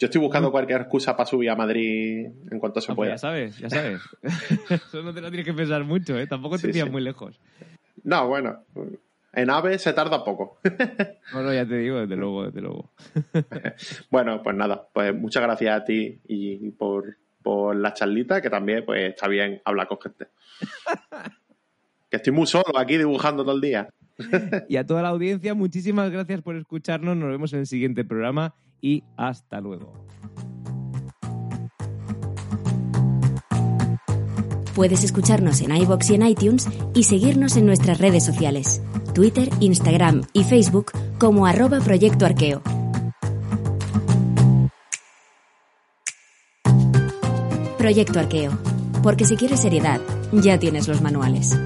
Yo estoy buscando cualquier excusa para subir a Madrid en cuanto se pueda. Ya sabes, ya sabes. Eso no te lo tienes que pensar mucho, ¿eh? Tampoco te sí, muy lejos. No, bueno. En AVE se tarda poco. Bueno, ya te digo, desde luego, desde luego. bueno, pues nada, pues muchas gracias a ti y por, por la charlita, que también pues está bien hablar con gente. Que estoy muy solo aquí dibujando todo el día. y a toda la audiencia, muchísimas gracias por escucharnos. Nos vemos en el siguiente programa y hasta luego. Puedes escucharnos en iBox y en iTunes y seguirnos en nuestras redes sociales. Twitter, Instagram y Facebook como arroba Proyecto Arqueo. Proyecto Arqueo. Porque si quieres seriedad, ya tienes los manuales.